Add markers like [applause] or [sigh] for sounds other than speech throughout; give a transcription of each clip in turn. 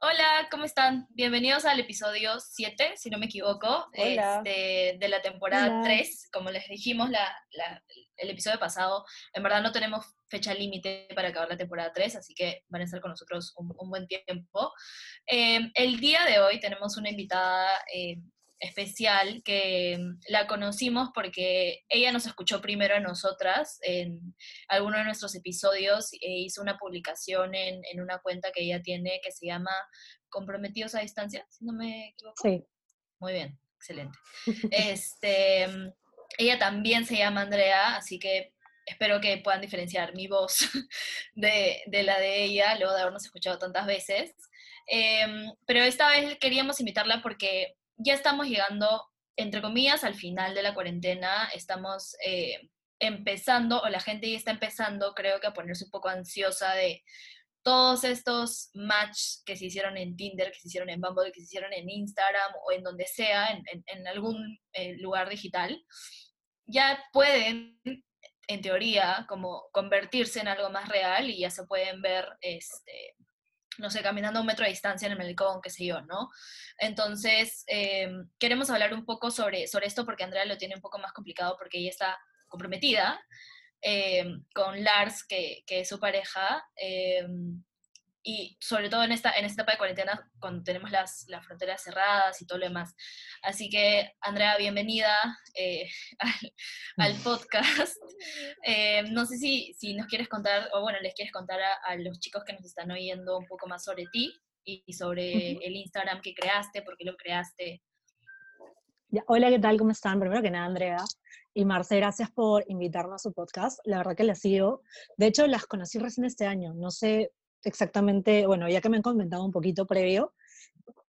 Hola, ¿cómo están? Bienvenidos al episodio 7, si no me equivoco, este, de la temporada 3. Como les dijimos el episodio pasado, en verdad no tenemos fecha límite para acabar la temporada 3, así que van a estar con nosotros un, buen tiempo. Eh, el día de hoy tenemos una invitada eh, especial que mm, la conocimos porque ella nos escuchó primero a nosotras en alguno de nuestros episodios e hizo una publicación en, en, una cuenta que ella tiene que se llama Comprometidos a Distancia, si no me equivoco. Sí. Muy bien, excelente. [laughs] este, mm, ella también se llama Andrea, así que espero que puedan diferenciar mi voz [laughs] de, de la de ella, luego de habernos escuchado tantas veces. Em, pero esta vez queríamos invitarla porque ya estamos llegando, entre comillas, al final de la cuarentena, estamos eh, empezando, o la gente ya está empezando, creo que a ponerse un poco ansiosa de todos estos match que se hicieron en Tinder, que se hicieron en Bumble, que se hicieron en Instagram o en donde sea, en, algún eh, lugar digital, ya pueden, en teoría, como convertirse en algo más real y ya se pueden ver este, no sé, caminando a un metro de distancia en el malecón, qué sé yo, ¿no? Entonces, em, queremos hablar un poco sobre, sobre esto porque Andrea lo tiene un poco más complicado porque ella está comprometida em, con Lars, que, que, es su pareja, em, y sobre todo en esta, en esta etapa de cuarentena, cuando tenemos las, las fronteras cerradas y todo lo demás. Así que, Andrea, bienvenida eh, [laughs] al, podcast. [laughs] Eh, no sé si, si nos quieres contar, o bueno, les quieres contar a, los chicos que nos están oyendo un poco más sobre ti y, sobre el Instagram que creaste, por qué lo creaste. Ya, hola, ¿qué tal? ¿Cómo están? Primero que nada, Andrea. Y Marce, gracias por invitarme a su podcast. La verdad que las sigo. De hecho, las conocí recién este año. No sé exactamente, bueno, ya que me han comentado un poquito previo,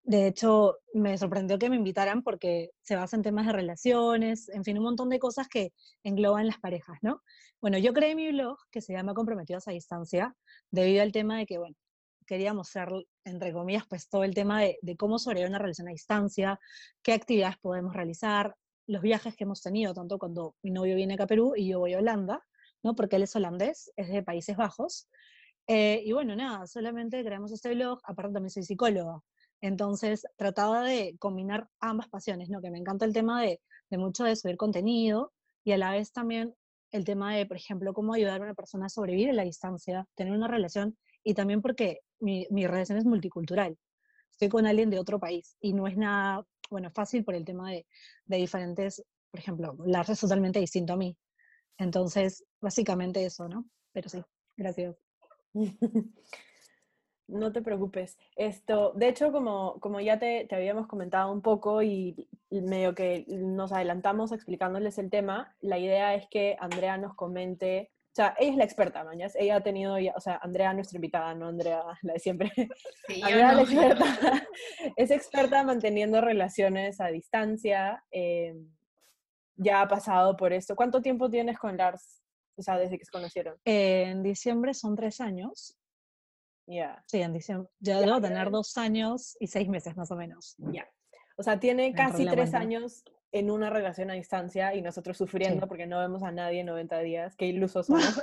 de hecho me sorprendió que me invitaran porque se basa en temas de relaciones, en fin, un montón de cosas que engloban las parejas, ¿no? Bueno, yo creé mi blog que se llama Comprometidos a Distancia debido al tema de que, bueno, quería mostrar, entre comillas, pues todo el tema de, de cómo sobrevivir una relación a distancia, qué actividades podemos realizar, los viajes que hemos tenido, tanto cuando mi novio viene acá a Perú y yo voy a Holanda, ¿no? Porque él es holandés, es de Países Bajos, eh, y bueno, nada, solamente creamos este blog, aparte también soy psicóloga, entonces trataba de combinar ambas pasiones, ¿no? Que me encanta el tema de, de mucho de subir contenido y a la vez también el tema de, por ejemplo, cómo ayudar a una persona a sobrevivir en la distancia, tener una relación y también porque mi, mi relación es multicultural. Estoy con alguien de otro país y no es nada, bueno, fácil por el tema de, de diferentes, por ejemplo, la es totalmente distinto a mí. Entonces, básicamente eso, ¿no? Pero sí, gracias. [laughs] No te preocupes. Esto, de hecho, como, como ya te, te, habíamos comentado un poco y medio que nos adelantamos explicándoles el tema, la idea es que Andrea nos comente, o sea, ella es la experta, mañas. Ella ha tenido, o sea, Andrea nuestra invitada, no Andrea [laughs] la de siempre. Andrea la experta, [laughs] es experta manteniendo relaciones a distancia. Eh, ya ha pasado por esto. ¿Cuánto tiempo tienes con Lars? O sea, desde que se conocieron. en diciembre son tres años. Ya. Sí, en diciembre. Ya, debo tener dos años y seis meses más o menos. Ya. O sea, tiene casi tres años en una relación a distancia y nosotros sufriendo porque no vemos a nadie en 90 días. Qué ilusos [laughs] somos.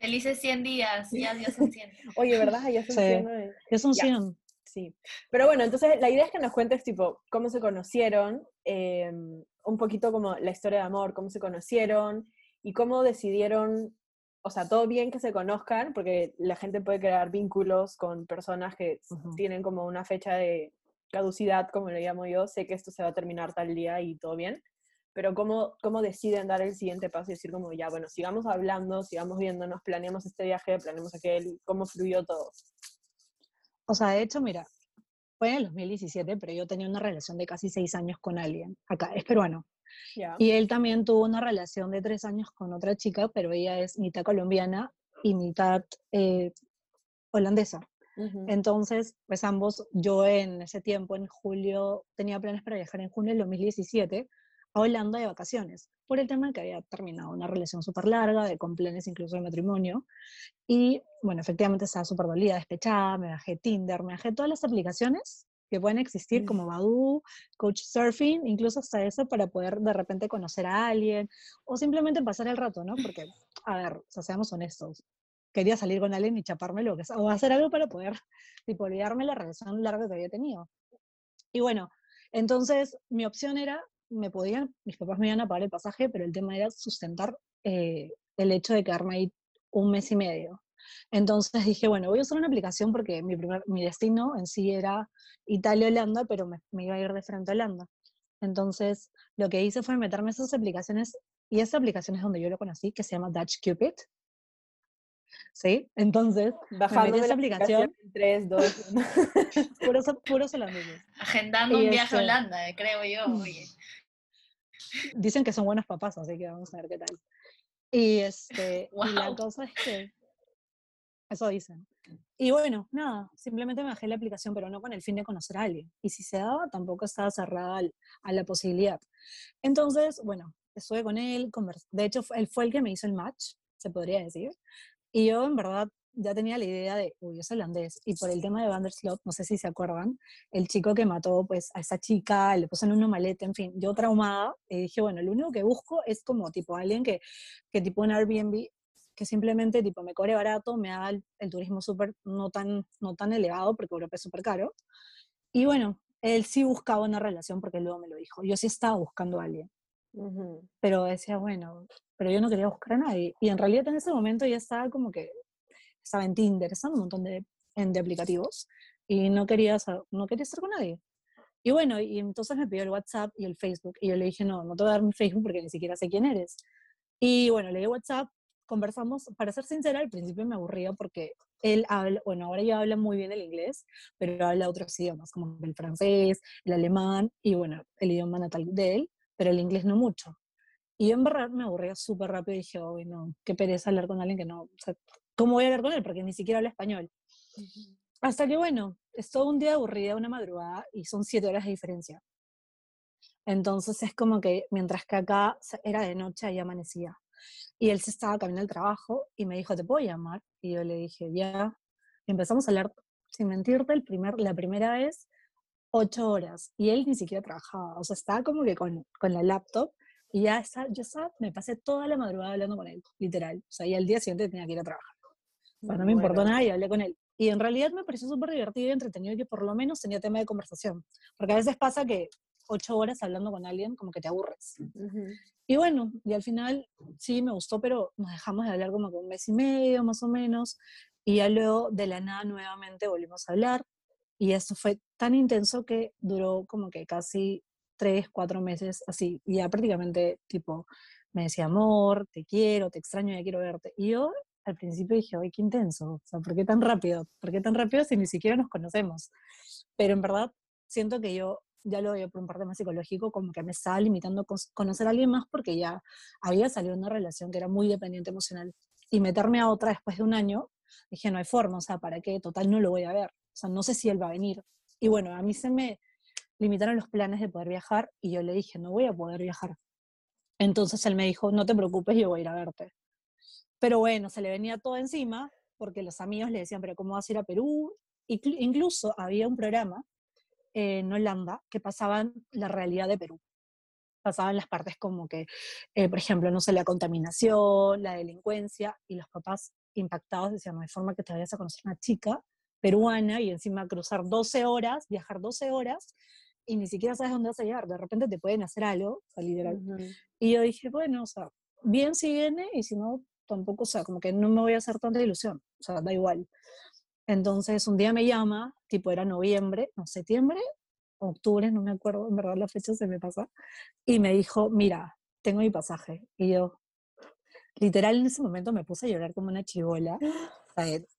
Felices 100 días, ya, ya son 100. Oye, ¿verdad? Ya son 100. Ya son 100. Sí. Pero bueno, entonces la idea es que nos cuentes, tipo, cómo se conocieron, em, un poquito como la historia de amor, cómo se conocieron, y cómo decidieron, o sea, todo bien que se conozcan, porque la gente puede crear vínculos con personas que tienen como una fecha de caducidad, como le llamo yo, sé que esto se va a terminar tal día y todo bien, pero cómo, cómo deciden dar el siguiente paso y decir como, ya, bueno, sigamos hablando, sigamos viéndonos, planeamos este viaje, planeamos aquel, cómo fluyó todo. O sea, de hecho, mira, fue en el 2017, pero yo tenía una relación de casi seis años con alguien, acá, es peruano. Y él también tuvo una relación de tres años con otra chica, pero ella es mitad colombiana y mitad eh, holandesa. Entonces, pues ambos, yo en ese tiempo, en julio, tenía planes para viajar en junio del 2017 a Holanda de vacaciones, por el tema de que había terminado una relación súper larga, de, con planes incluso de matrimonio. Y bueno, efectivamente estaba súper dolida, despechada, me bajé Tinder, me bajé todas las aplicaciones que pueden existir como Badoo, Coach Surfing, incluso hasta eso para poder de repente conocer a alguien o simplemente pasar el rato, ¿no? Porque, a ver, o sea, seamos honestos, quería salir con alguien y chapármelo, o, o hacer algo para poder, tipo, olvidarme la relación larga que había tenido. Y bueno, entonces mi opción era, me podían, mis papás me iban a pagar el pasaje, pero el tema era sustentar eh, el hecho de quedarme ahí un mes y medio. Entonces dije, bueno, voy a usar una aplicación porque mi, primer, mi destino en sí era Italia-Holanda, pero me, me, iba a ir de frente a Holanda. Entonces lo que hice fue meterme esas aplicaciones, y esa aplicación es donde yo lo conocí, que se llama Dutch Cupid. ¿Sí? Entonces, bajando esa aplicación. 3, 2, 1. puros, puros holandeses. Agendando un viaje a Holanda, creo yo. [laughs] Oye. Dicen que son buenos papás, así que vamos a ver qué tal. Y, este, wow. y la cosa es que eso dicen. Y bueno, nada, simplemente me bajé la aplicación, pero no con el fin de conocer a alguien. Y si se daba, tampoco estaba cerrada al, a la posibilidad. Entonces, bueno, estuve con él, de hecho, él fue el que me hizo el match, se podría decir. Y yo, en verdad, ya tenía la idea de, uy, es holandés. Y por el tema de Vanderslot, no sé si se acuerdan, el chico que mató pues a esa chica, le puso en una maleta, en fin, yo traumada, y dije, bueno, lo único que busco es como tipo alguien que, que tipo en Airbnb que simplemente tipo me cobre barato, me haga el, el turismo súper no tan, no tan elevado, porque Europa es súper caro. Y bueno, él sí buscaba una relación porque luego me lo dijo. Yo sí estaba buscando a alguien. Uh -huh. Pero decía, bueno, pero yo no quería buscar a nadie. Y en realidad en ese momento ya estaba como que, estaba en Tinder, estaba en un montón de, de aplicativos y no quería, no quería estar con nadie. Y bueno, y entonces me pidió el WhatsApp y el Facebook. Y yo le dije, no, no te voy a dar mi Facebook porque ni siquiera sé quién eres. Y bueno, le di WhatsApp conversamos, para ser sincera, al principio me aburría porque él habla, bueno, ahora ya habla muy bien el inglés, pero habla otros idiomas, como el francés, el alemán y bueno, el idioma natal de él, pero el inglés no mucho. Y yo en verdad me aburría súper rápido y dije, oh, no, qué pereza hablar con alguien que no, o sea, ¿cómo voy a hablar con él? Porque ni siquiera habla español. Uh -huh. Hasta que bueno, es todo un día aburrida, una madrugada y son siete horas de diferencia. Entonces es como que mientras que acá era de noche y amanecía. Y él se estaba caminando al trabajo y me dijo, ¿te puedo llamar? Y yo le dije, ya. Y empezamos a hablar, sin mentirte, el primer, la primera vez, ocho horas. Y él ni siquiera trabajaba. O sea, estaba como que con, con la laptop. Y ya está, yo estaba, me pasé toda la madrugada hablando con él, literal. O sea, y al día siguiente tenía que ir a trabajar. O sea, no me bueno. importó nada y hablé con él. Y en realidad me pareció súper divertido y entretenido y que por lo menos tenía tema de conversación. Porque a veces pasa que ocho horas hablando con alguien como que te aburres. Uh -huh. Y bueno, y al final sí me gustó, pero nos dejamos de hablar como que un mes y medio más o menos. Y ya luego de la nada nuevamente volvimos a hablar. Y esto fue tan intenso que duró como que casi tres, cuatro meses así. Y ya prácticamente tipo me decía, amor, te quiero, te extraño, ya quiero verte. Y yo al principio dije, ay, qué intenso. O sea, ¿por qué tan rápido? ¿Por qué tan rápido si ni siquiera nos conocemos? Pero en verdad siento que yo ya lo veo por un parte más psicológico, como que me estaba limitando a conocer a alguien más porque ya había salido una relación que era muy dependiente emocional. Y meterme a otra después de un año, dije, no hay forma, o sea, ¿para qué? Total, no lo voy a ver. O sea, no sé si él va a venir. Y bueno, a mí se me limitaron los planes de poder viajar y yo le dije, no voy a poder viajar. Entonces él me dijo, no te preocupes, yo voy a ir a verte. Pero bueno, se le venía todo encima porque los amigos le decían, pero ¿cómo vas a ir a Perú? Incluso había un programa en Holanda que pasaban la realidad de Perú. Pasaban las partes como que, eh, por ejemplo, no sé, la contaminación, la delincuencia, y los papás impactados decían, no hay forma que te vayas a conocer una chica peruana y encima cruzar 12 horas, viajar 12 horas, y ni siquiera sabes dónde vas a llegar. De repente te pueden hacer algo, o sea, literal. Uh -huh. Y yo dije, bueno, o sea, bien si viene, y si no, tampoco, o sea, como que no me voy a hacer tanta ilusión, o sea, da igual. Entonces un día me llama, tipo era noviembre, no, septiembre, octubre, no me acuerdo, en verdad la fecha se me pasa, y me dijo, mira, tengo mi pasaje. Y yo, literal en ese momento me puse a llorar como una chivola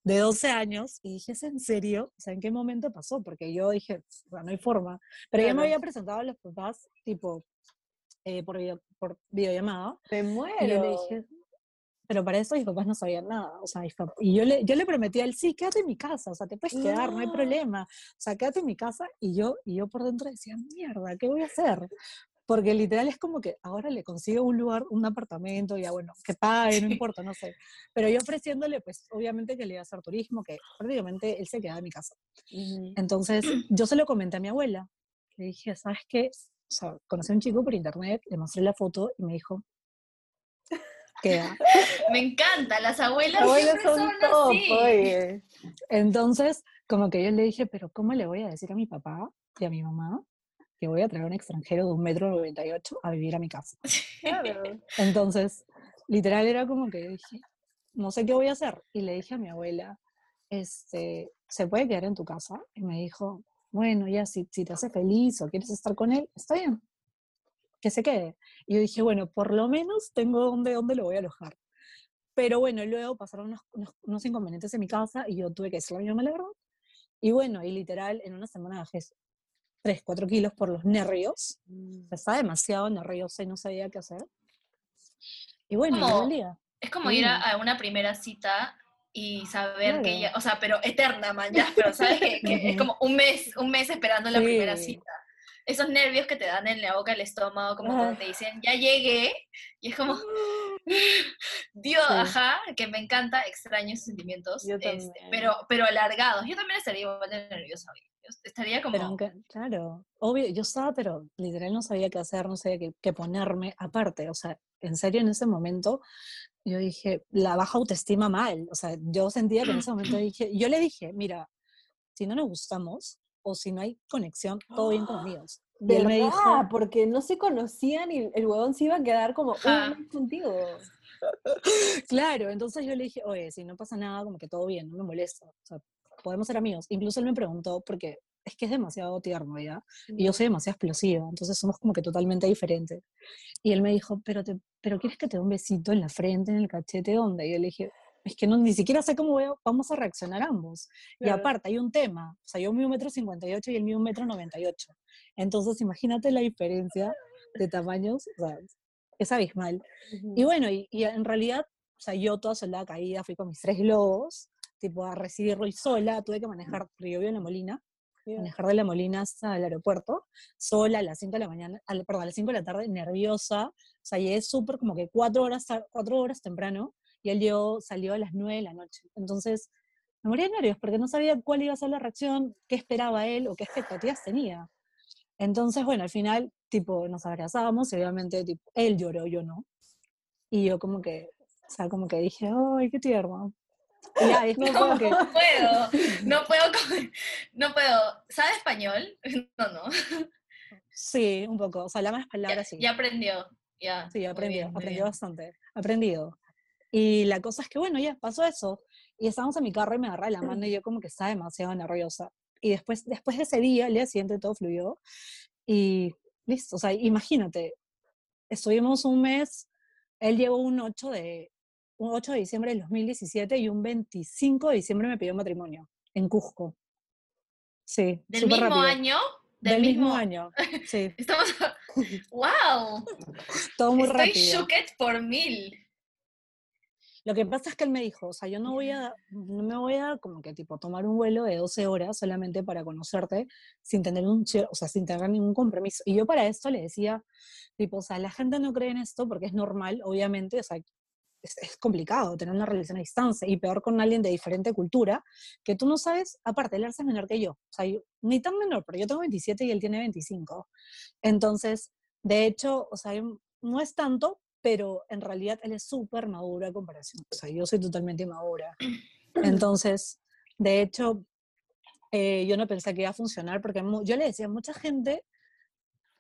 de 12 años y dije, ¿es en serio? O sea, ¿en qué momento pasó? Porque yo dije, bueno, no hay forma. Pero claro. ya me había presentado a los papás, tipo, eh, por, video, por videollamada. Me muero. Y yo le dije, pero para eso mis papás no sabían nada. O sea, y yo le, yo le prometí a él, sí, quédate en mi casa, o sea, te puedes quedar, no hay problema. O sea, quédate en mi casa. Y yo, y yo por dentro decía, mierda, ¿qué voy a hacer? Porque literal es como que ahora le consigo un lugar, un apartamento, ya bueno, que pague, no importa, no sé. Pero yo ofreciéndole, pues obviamente que le iba a hacer turismo, que prácticamente él se quedaba en mi casa. Uh -huh. Entonces yo se lo comenté a mi abuela. Le dije, ¿sabes qué? O sea, conocí a un chico por internet, le mostré la foto y me dijo, queda. Me encanta, las abuelas, Las abuelas son son, top, así. oye. Entonces, como que yo le dije, pero ¿cómo le voy a decir a mi papá y a mi mamá que voy a traer a un extranjero de un metro noventa y ocho a vivir a mi casa? [laughs] Claro. Entonces, literal era como que dije, no sé qué voy a hacer. Y le dije a mi abuela, este, ¿se puede quedar en tu casa? Y me dijo, bueno, ya si, si te hace feliz o quieres estar con él, está bien, que se quede. Y yo dije, bueno, por lo menos tengo donde, donde lo voy a alojar. Pero bueno, luego pasaron unos, unos, unos inconvenientes en mi casa y yo tuve que decirle a mi mamá la verdad. Y bueno, y literal, en una semana bajé 3, 4 kilos por los nervios. Mm. Estaba demasiado nerviosa y no sabía qué hacer. Y bueno, ¿Cómo? dolía. Es como ir a, Sí. a una primera cita y saber que Claro. ella, o sea, pero eterna, man, ya, pero sabes que, que es como un mes, un mes esperando la primera Sí. cita. Esos nervios que te dan en la boca, el estómago, como cuando Ah. te dicen, ya llegué, y es como, [laughs] Dios, Sí. ajá, que me encanta, extraño esos sentimientos, Yo este, pero, pero alargados. Yo también estaría igual de nerviosa hoy. Yo estaría como, Pero claro, obvio, yo estaba, pero literal no sabía qué hacer, no sabía qué, qué ponerme. Aparte, o sea, en serio, en ese momento, yo dije, la baja autoestima mal. O sea, yo sentía que en ese momento [clears throat] dije, yo le dije, mira, si no nos gustamos o si no hay conexión, todo bien con amigos. Y él me dijo, Porque no se conocían y el huevón se iba a quedar como un contigo. [laughs] Claro, entonces yo le dije, oye, si no pasa nada, como que todo bien, no me molesta, o sea, podemos ser amigos. Incluso él me preguntó, porque es que es demasiado tierno, ¿ya? Y yo soy demasiado explosiva, entonces somos como que totalmente diferentes. Y él me dijo, pero, te, pero ¿quieres que te dé un besito en la frente, en el cachete, dónde? Y yo le dije, es que no, ni siquiera sé cómo vamos a reaccionar ambos. Y Claro. aparte, hay un tema, o sea, yo mido un metro cincuenta y ocho y él mide un metro noventa y ocho. Entonces, imagínate la diferencia de tamaños, o sea, es abismal. Ujú. Y bueno, y, y en realidad, o sea, yo toda soldada caída, fui con mis tres globos, tipo a recibirlo y sola, tuve que manejar, yo vivo en La Molina, Ya. manejar de La Molina hasta el aeropuerto, sola a las 5 de la mañana, al- perdón, a las 5 de la tarde, nerviosa, o sea, llegué súper como que cuatro horas, cuatro horas temprano, y él llegó, salió a las 9 de la noche. Entonces, me moría de nervios, porque no sabía cuál iba a ser la reacción, qué esperaba él o qué expectativas tenía. Entonces, bueno, al final, tipo, nos abrazábamos y obviamente, tipo, él lloró, yo no. Y yo como que, o sea, como que dije, ¡ay, qué tierno! Y ya, No como que, no puedo, no puedo, no puedo. ¿Sabe español? [laughs] No, no. sí, un poco, o sea, la más Ya, palabras sí. ya aprendió, ya. Sí, aprendió, bien, aprendió bien. bastante, aprendido. Y la cosa es que, bueno, ya pasó eso. Y estábamos en mi carro y me agarra la mano y yo como que estaba demasiado nerviosa. Y después, después de ese día, el día siguiente todo fluyó. Y listo, o sea, imagínate, estuvimos un mes, él llegó un 8 de, un 8 de diciembre del 2017 y un 25 de diciembre me pidió matrimonio en Cusco. Sí, Del mismo rápido. año, del, Del mismo mismo año, sí, [laughs] Estamos, wow, [laughs] todo muy estoy rápido. shooked por mil. Lo que pasa es que él me dijo, o sea, yo no voy a, no me voy a como que tipo tomar un vuelo de 12 horas solamente para conocerte sin tener un, o sea, sin tener ningún compromiso. Y yo para esto le decía, tipo, o sea, la gente no cree en esto porque es normal, obviamente, o sea, es, es complicado tener una relación a distancia y peor con alguien de diferente cultura, que tú no sabes, aparte, él es menor que yo, o sea, yo- ni tan menor, pero yo tengo 27 y él tiene 25. Entonces, de hecho, o sea, no es tanto, pero en realidad él es súper maduro a comparación. O sea, yo soy totalmente inmadura. [clears throat] Entonces, de hecho, eh, yo no pensé que iba a funcionar porque yo le decía a mucha gente,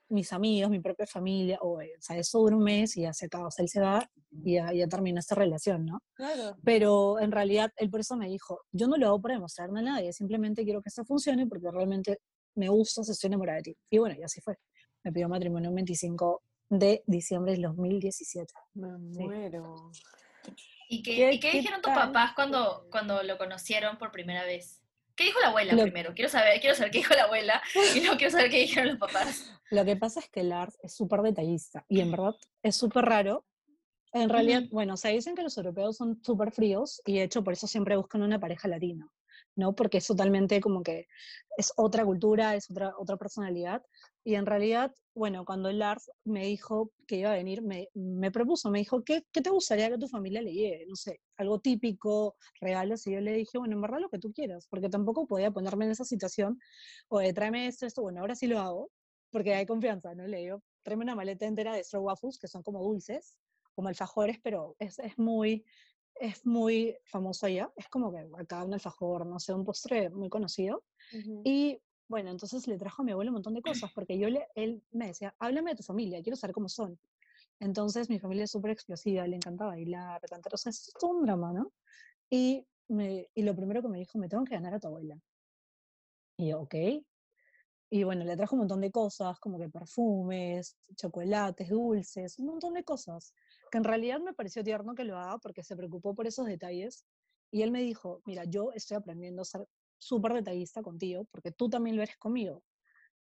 mis amigos, mi propia familia, o, o sea, eso dura un mes y ya se acaba, o sea, él se va y ya, ya termina esta relación, ¿no? Claro. Pero en realidad él por eso me dijo, yo no lo hago para demostrarme a nadie, simplemente quiero que esto funcione porque realmente me gustas, estoy enamorada de ti. Y bueno, y así fue. Me pidió matrimonio el 25 de diciembre del 2017. Me Sí. muero. ¿Y qué, ¿Qué- y qué qué dijeron tus papás cuando, cuando lo conocieron por primera vez? ¿Qué dijo la abuela Lo- primero? Quiero saber, quiero saber qué dijo la abuela [laughs] y luego quiero saber qué dijeron los papás. Lo que pasa es que Lars es súper detallista y en verdad es súper raro. En realidad, bueno, se dicen que los europeos son súper fríos y de hecho por eso siempre buscan una pareja latina, ¿no? Porque es totalmente como que es otra cultura, es otra, otra personalidad. Y en realidad, bueno, cuando Lars me dijo que iba a venir, me, me propuso, me dijo, ¿qué, ¿qué te gustaría que tu familia le lleve? No sé, algo típico, regalos. Y yo le dije, bueno, en verdad lo que tú quieras, porque tampoco podía ponerme en esa situación, o tráeme esto, esto, bueno, ahora sí lo hago, porque hay confianza, ¿no? Le digo, tráeme una maleta entera de straw waffles, que son como dulces, como alfajores, pero es, es muy es muy famoso allá, es como que acá un alfajor, no sé, un postre muy conocido. Y bueno, entonces le trajo a mi abuelo un montón de cosas, porque yo le, él me decía, háblame de tu familia, quiero saber cómo son. Entonces mi familia es súper explosiva, le encanta bailar, cantar, o sea, es todo un drama, ¿no? Y, me, y lo primero que me dijo, me tengo que ganar a tu abuela. Y yo, ok. Y bueno, le trajo un montón de cosas, como que perfumes, chocolates, dulces, un montón de cosas que en realidad me pareció tierno que lo haga porque se preocupó por esos detalles. Y él me dijo, mira, yo estoy aprendiendo a ser súper detallista contigo porque tú también lo eres conmigo.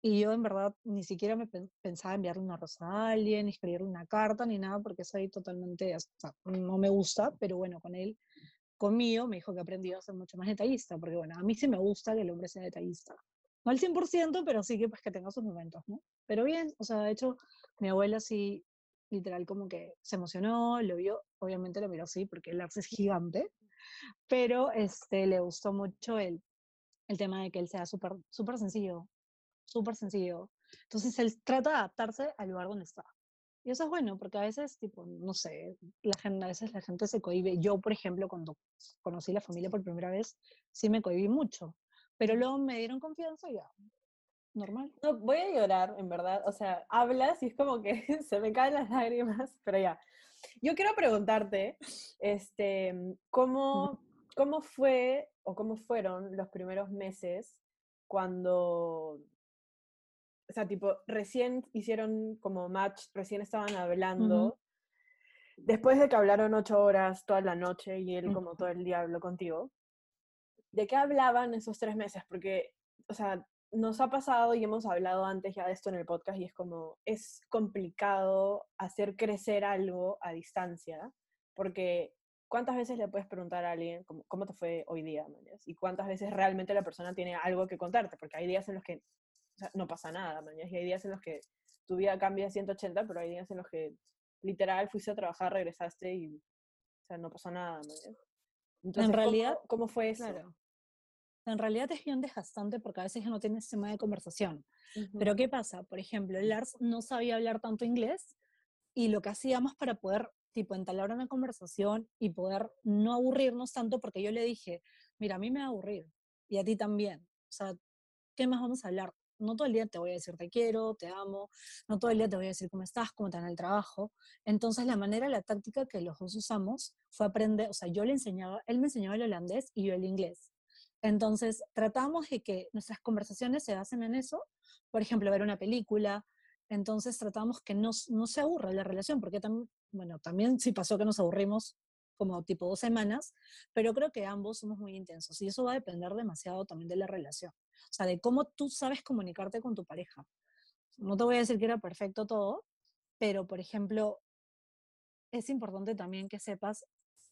Y yo en verdad ni siquiera me pensaba enviarle una rosa a alguien, ni escribirle una carta, ni nada, porque soy totalmente, o sea, no me gusta, pero bueno, con él, conmigo, me dijo que aprendió a ser mucho más detallista, porque bueno, a mí sí me gusta que el hombre sea detallista. No al 100%, pero sí que pues que tenga sus momentos, ¿no? Pero bien, o sea, de hecho, mi abuela sí literal como que se emocionó, lo vio, obviamente lo miró así porque el arce es gigante, pero este, le gustó mucho el, el tema de que él sea súper super sencillo, súper sencillo. Entonces él trata de adaptarse al lugar donde está. Y eso es bueno, porque a veces, tipo, no sé, la gente, a veces la gente se cohibe. Yo, por ejemplo, cuando conocí la familia por primera vez, sí me cohibí mucho. Pero luego me dieron confianza y ya, normal. No, voy a llorar, en verdad. O sea, hablas y es como que [laughs] se me caen las lágrimas, pero ya. Yo quiero preguntarte, este, ¿cómo, cómo fue o cómo fueron los primeros meses cuando, o sea, tipo, recién hicieron como match, recién estaban hablando, después de que hablaron ocho horas toda la noche y él como todo el día habló contigo, ¿de qué hablaban esos tres meses? Porque, o sea, nos ha pasado y hemos hablado antes ya de esto en el podcast y es como, es complicado hacer crecer algo a distancia, porque ¿cuántas veces le puedes preguntar a alguien cómo, cómo te fue hoy día? Y cuántas veces realmente la persona tiene algo que contarte, porque hay días en los que no pasa nada, y hay días en los que tu vida cambia a 180, pero hay días en los que literal fuiste a trabajar, regresaste y o sea, no pasó nada. Entonces, en realidad, ¿cómo, fue eso? en realidad es bien desgastante porque a veces ya no tienes tema de conversación. Pero ¿qué pasa? Por ejemplo, Lars no sabía hablar tanto inglés y lo que hacíamos para poder tipo entablar una conversación y poder no aburrirnos tanto porque yo le dije, mira, a mí me va a aburrir y a ti también. O sea, ¿qué más vamos a hablar? No todo el día te voy a decir te quiero, te amo, no todo el día te voy a decir cómo estás, cómo te en el trabajo. Entonces la manera, la táctica que los dos usamos fue aprender, o sea, yo le enseñaba, él me enseñaba el holandés y yo el inglés. Entonces, tratamos de que nuestras conversaciones se basen en eso, por ejemplo, ver una película, entonces tratamos que no, no se aburra la relación, porque también, bueno, también sí pasó que nos aburrimos como tipo dos semanas, pero creo que ambos somos muy intensos y eso va a depender demasiado también de la relación, o sea, de cómo tú sabes comunicarte con tu pareja. No te voy a decir que era perfecto todo, pero por ejemplo, es importante también que sepas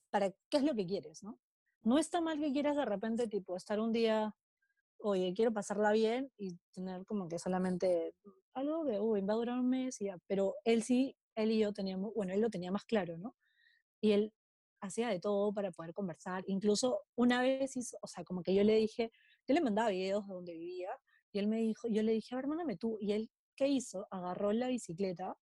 para qué es lo que quieres, ¿no? no está mal que quieras de repente, tipo, estar un día, oye, quiero pasarla bien y tener como que solamente algo de, uy, va a durar un mes y ya. Pero él sí, él y yo teníamos, bueno, él lo tenía más claro, ¿no? Y él hacía de todo para poder conversar. Incluso una vez hizo, o sea, como que yo le dije, yo le mandaba videos de donde vivía y él me dijo, yo le dije, a ver, mándame tú. Y él, ¿qué hizo? Agarró la bicicleta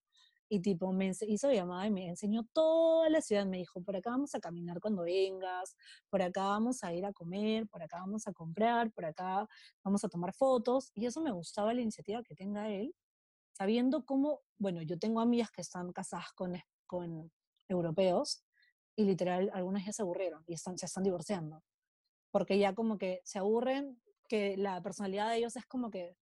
y tipo me hizo llamada y me enseñó toda la ciudad, me dijo, por acá vamos a caminar cuando vengas, por acá vamos a ir a comer, por acá vamos a comprar, por acá vamos a tomar fotos, y eso me gustaba la iniciativa que tenga él, sabiendo cómo, bueno, yo tengo amigas que están casadas con, con europeos, y literal, algunas ya se aburrieron y están, se están divorciando, porque ya como que se aburren, que la personalidad de ellos es como que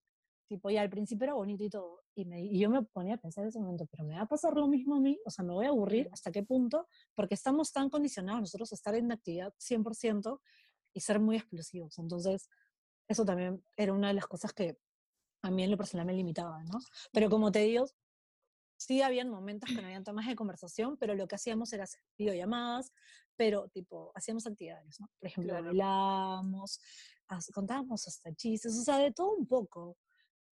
tipo, ya al principio era bonito y todo, y, me, y yo me ponía a pensar en ese momento, pero me va a pasar lo mismo a mí, o sea, me voy a aburrir, ¿hasta qué punto? Porque estamos tan condicionados nosotros a estar en actividad 100% y ser muy explosivos. Entonces, eso también era una de las cosas que a mí en lo personal me limitaba, ¿no? Pero como te digo, sí habían momentos que no habían temas de conversación, pero lo que hacíamos era hacer videollamadas, pero tipo, hacíamos actividades, ¿no? Por ejemplo, hablábamos, contábamos hasta chistes, o sea, de todo un poco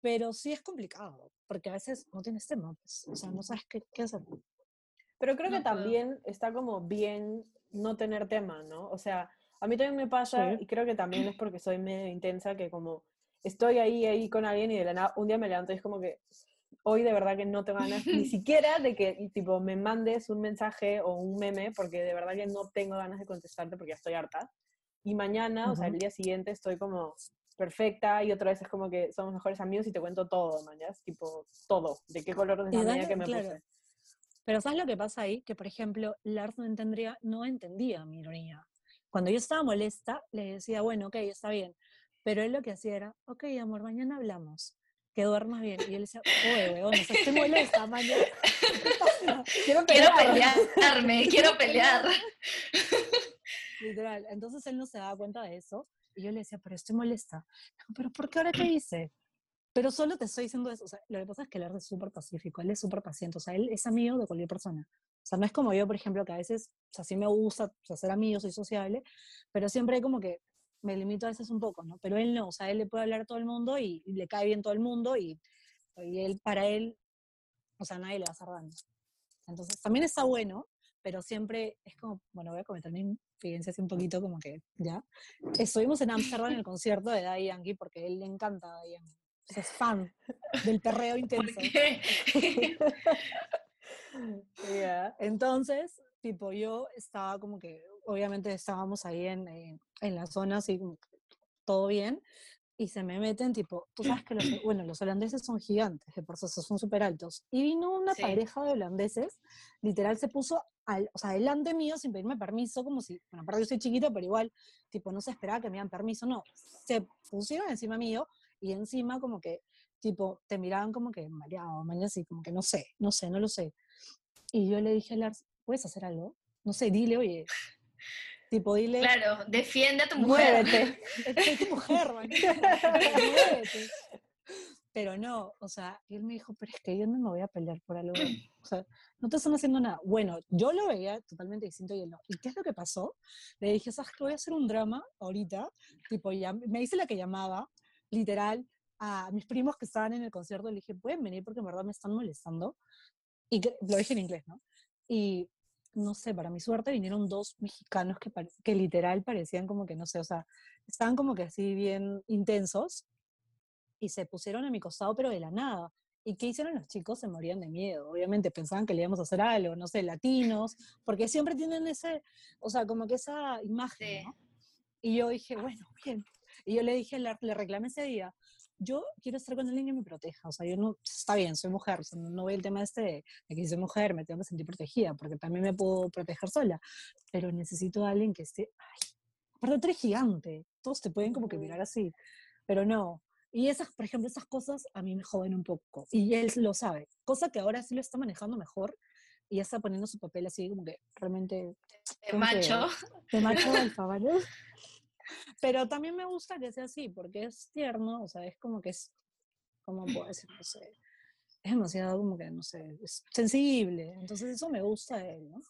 pero sí es complicado, porque a veces no tienes tema, pues, o sea, no sabes qué, qué hacer. Pero creo que también está como bien no tener tema, ¿no? O sea, a mí también me pasa, y creo que también es porque soy medio intensa, que como estoy ahí, ahí con alguien y de la nada, un día me levanto y es como que, hoy de verdad que no tengo ganas ni [laughs] siquiera de que tipo me mandes un mensaje o un meme, porque de verdad que no tengo ganas de contestarte porque ya estoy harta. Y mañana, o sea, el día siguiente estoy como perfecta y otra vez es como que somos mejores amigos y te cuento todo, mañana, tipo todo, de qué color de la que me puse. Pero ¿sabes lo que pasa ahí? Que, por ejemplo, Lars no entendía, no entendía mi ironía. Cuando yo estaba molesta, le decía, bueno, ok, está bien. Pero él lo que hacía era, ok, amor, mañana hablamos. Que duermas bien. Y él decía, oye, weón, no estoy molesta, mañana. quiero, quiero pelearme, [laughs] quiero pelear. [laughs] Literal. Entonces él no se daba cuenta de eso. Y yo le decía, pero estoy molesta. pero ¿por qué ahora qué hice? Pero solo te estoy diciendo eso. O sea, lo que pasa es que él es súper pacífico, él es súper paciente. O sea, él es amigo de cualquier persona. O sea, no es como yo, por ejemplo, que a veces, o sea, sí me gusta ser amigo, soy sociable, pero siempre como que me limito a veces un poco, ¿no? Pero él no, o sea, él le puede hablar a todo el mundo y, le cae bien todo el mundo y, y, él, para él, o sea, nadie le va a hacer daño. Entonces, también está bueno, pero siempre es como, bueno, voy a comentar mi experiencia así un poquito como que, ya. Estuvimos en Amsterdam en el concierto de Daddy Yankee porque a él le encanta Daddy Yankee es fan del perreo intenso. [laughs] Entonces, tipo, yo estaba como que, obviamente estábamos ahí en, en, la zona, así todo bien, y se me meten, tipo, tú sabes que los, [clears throat] bueno, los holandeses son gigantes, de por eso son súper altos. Y vino una pareja de holandeses, literal se puso, al, o sea, delante mío sin pedirme permiso, como si, bueno, aparte yo soy chiquito, pero igual, tipo, no se esperaba que me dieran permiso, no, se pusieron encima mío y encima como que, tipo, te miraban como que mareado, mañana así, como que no sé, no sé, no lo sé. Y yo le dije a Lars, ¿puedes hacer algo? No sé, dile, oye, tipo, dile... Claro, defiende a tu mujer. Muévete. [laughs] es tu mujer, [laughs] muévete. Pero no, o sea, él me dijo, pero es que yo no me voy a pelear por algo. O sea, no te están haciendo nada. Bueno, yo lo veía totalmente distinto y él no. ¿Y qué es lo que pasó? Le dije, ¿sabes que voy a hacer un drama ahorita? Tipo, ya, me dice la que llamaba, literal a mis primos que estaban en el concierto, le dije, pueden venir porque en verdad me están molestando. Y lo dije en inglés, ¿no? Y no sé, para mi suerte vinieron dos mexicanos que, que literal parecían como que, no sé, o sea, estaban como que así bien intensos y se pusieron a mi costado, pero de la nada. ¿Y qué hicieron los chicos? Se morían de miedo. Obviamente pensaban que le íbamos a hacer algo, no sé, latinos, porque siempre tienen ese, o sea, como que esa imagen, ¿no? Y yo dije, bueno, bien, y yo le dije, le, le reclamé ese día, yo quiero estar con alguien que me proteja, o sea, yo no, está bien, soy mujer, no voy el tema este de, que soy mujer, me tengo que sentir protegida, porque también me puedo proteger sola, pero necesito a alguien que esté, ay, aparte tú eres gigante, todos te pueden como que mirar así, pero no. Y esas, por ejemplo, esas cosas a mí me joden un poco, y él lo sabe, cosa que ahora sí lo está manejando mejor, y ya está poniendo su papel así como que realmente... De macho. de macho [laughs] alfa, ¿vale? Pero también me gusta que sea así, porque es tierno, o sea, es como que es, ¿cómo puedo decir? No sé, es demasiado como que, no sé, es sensible, entonces eso me gusta de él, ¿no?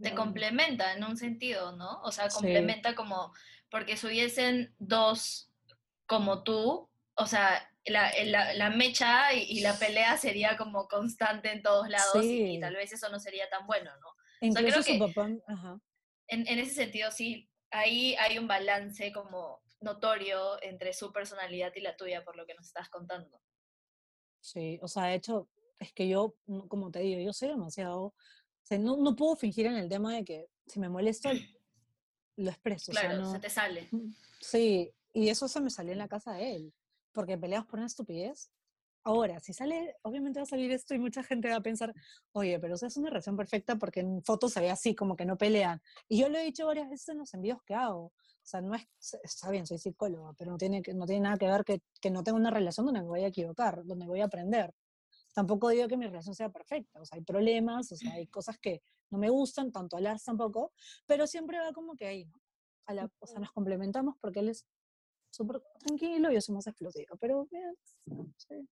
Te complementa en un sentido, ¿no? O sea, complementa como, porque si hubiesen dos como tú, o sea, la, la, la mecha y, la pelea sería como constante en todos lados y, tal vez eso no sería tan bueno, ¿no? Incluso su papá, ajá. En, en, ese sentido, sí, ahí hay un balance como notorio entre su personalidad y la tuya, por lo que nos estás contando. Sí, o sea, de hecho, es que yo, como te digo, yo soy demasiado, o sea, no, no puedo fingir en el tema de que si me molesto, lo expreso. Claro, se te sale. Sí, y eso se me salió en la casa de él, porque peleas por una estupidez. Ahora, si sale, obviamente va a salir esto y mucha gente va a pensar, oye, pero eso es una relación perfecta porque en fotos se ve así, como que no pelean. Y yo lo he dicho varias veces en los envíos que hago. O sea, no es, está bien, soy psicóloga, pero no tiene, no tiene nada que ver que, que no tengo una relación donde me voy a equivocar, donde voy a aprender. Tampoco digo que mi relación sea perfecta, o sea, hay problemas, o sea, hay cosas que no me gustan, tanto a Lars tampoco, pero siempre va como que ahí, ¿no? A la, o sea, nos complementamos porque él es súper tranquilo y yo soy más explosiva, pero bien, sí.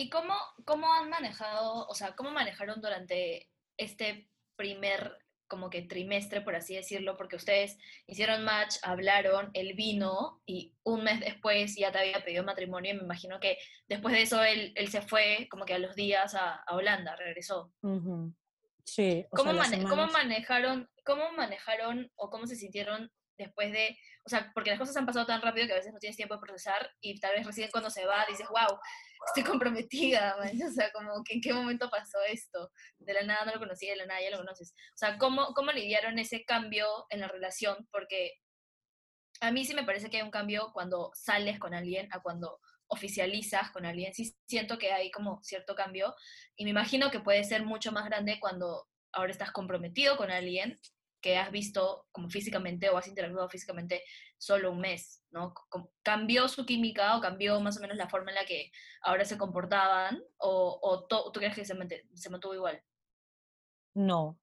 ¿Y cómo, cómo han manejado, o sea, cómo manejaron durante este primer como que trimestre, por así decirlo, porque ustedes hicieron match, hablaron, él vino y un mes después ya te había pedido matrimonio y me imagino que después de eso él, él se fue como que a los días a, Holanda, regresó. Sí. ¿Cómo, ¿Cómo, manejaron, ¿Cómo manejaron o cómo se sintieron después de, o sea, porque las cosas han pasado tan rápido que a veces no tienes tiempo de procesar y tal vez recién cuando se va dices, wow, estoy comprometida, [laughs] o sea, como que en qué momento pasó esto, de la nada no lo conocía, de la nada ya lo conoces. O sea, ¿cómo, cómo lidiaron ese cambio en la relación? Porque a mí sí me parece que hay un cambio cuando sales con alguien a cuando oficializas con alguien. Sí siento que hay como cierto cambio y me imagino que puede ser mucho más grande cuando ahora estás comprometido con alguien que has visto como físicamente o has interactuado físicamente solo un mes, ¿no? ¿Cambió su química o cambió más o menos la forma en la que ahora se comportaban o, o tú crees que se, se mantuvo igual? No,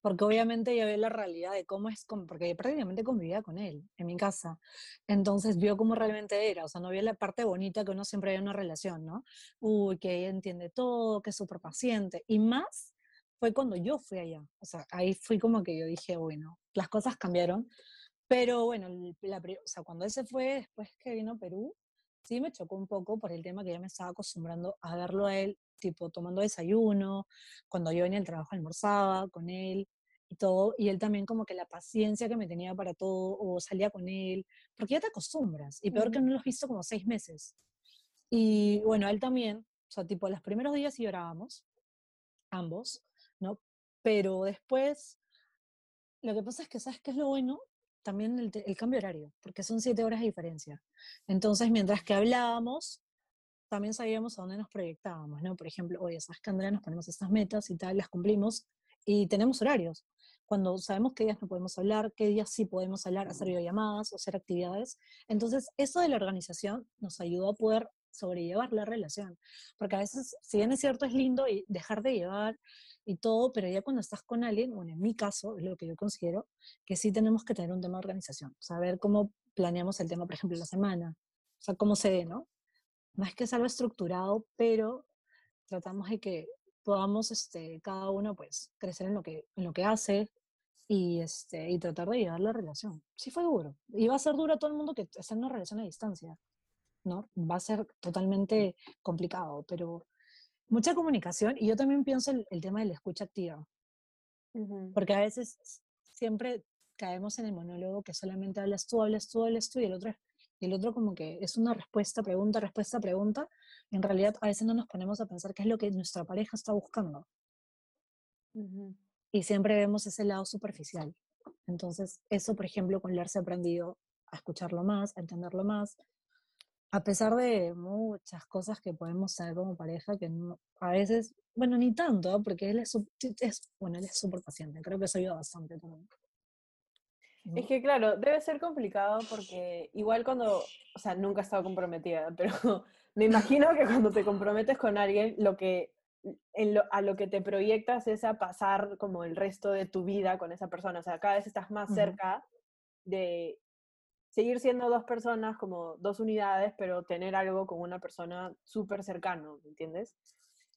porque obviamente ya ve la realidad de cómo es, porque prácticamente convivía con él en mi casa. Entonces vio cómo realmente era, o sea, no vio la parte bonita que uno siempre ve en una relación, ¿no? Uy, que ella entiende todo, que es súper paciente. Y más fue cuando yo fui allá. O sea, ahí fui como que yo dije, bueno, las cosas cambiaron. Pero bueno, la, o sea, cuando él se fue, después que vino a Perú, sí me chocó un poco por el tema que ya me estaba acostumbrando a verlo a él, tipo tomando desayuno, cuando yo venía al trabajo almorzaba con él y todo, y él también como que la paciencia que me tenía para todo, o salía con él, porque ya te acostumbras, y peor que no lo he visto como seis meses. Y bueno, él también, o sea, tipo, los primeros días sí llorábamos, ambos, ¿no? Pero después, lo que pasa es que, ¿sabes qué es lo bueno? También el, el cambio horario, porque son siete horas de diferencia. Entonces, mientras que hablábamos, también sabíamos a dónde nos proyectábamos, ¿no? Por ejemplo, oye, ¿sabes que Andrea nos ponemos estas metas y tal, las cumplimos y tenemos horarios? Cuando sabemos qué días no podemos hablar, qué días sí podemos hablar, hacer videollamadas o hacer actividades. Entonces, eso de la organización nos ayudó a poder sobrellevar la relación. Porque a veces, si bien es cierto, es lindo y dejar de llevar y todo, pero ya cuando estás con alguien, bueno, en mi caso, es lo que yo considero, que sí tenemos que tener un tema de organización, saber cómo planeamos el tema, por ejemplo, la semana, o sea, cómo se ve, ¿no? No es que sea algo estructurado, pero tratamos de que podamos este, cada uno pues crecer en lo que, en lo que hace y, este, y tratar de llevar la relación. Sí fue duro. Y va a ser duro a todo el mundo que está en una relación a distancia, ¿no? Va a ser totalmente complicado, pero mucha comunicación y yo también pienso el, el tema de la escucha activa. Porque a veces siempre caemos en el monólogo que solamente hablas tú, hablas tú, hablas tú y el otro, y el otro como que es una respuesta, pregunta, respuesta, pregunta. En realidad a veces no nos ponemos a pensar qué es lo que nuestra pareja está buscando. Y siempre vemos ese lado superficial. Entonces, eso, por ejemplo, con Lar se ha aprendido a escucharlo más, a entenderlo más, a pesar de muchas cosas que podemos saber como pareja, que a veces, bueno, ni tanto, porque él es, bueno, él es súper paciente, creo que eso ayuda bastante también. Es que claro, debe ser complicado porque igual cuando, o sea, nunca he estado comprometida, [laughs] pero me imagino que cuando te comprometes con alguien, lo que, a lo que te proyectas es a pasar como el resto de tu vida con esa persona, o sea, cada vez estás más cerca de seguir siendo dos personas, como dos unidades, pero tener algo con una persona súper cercano, ¿entiendes?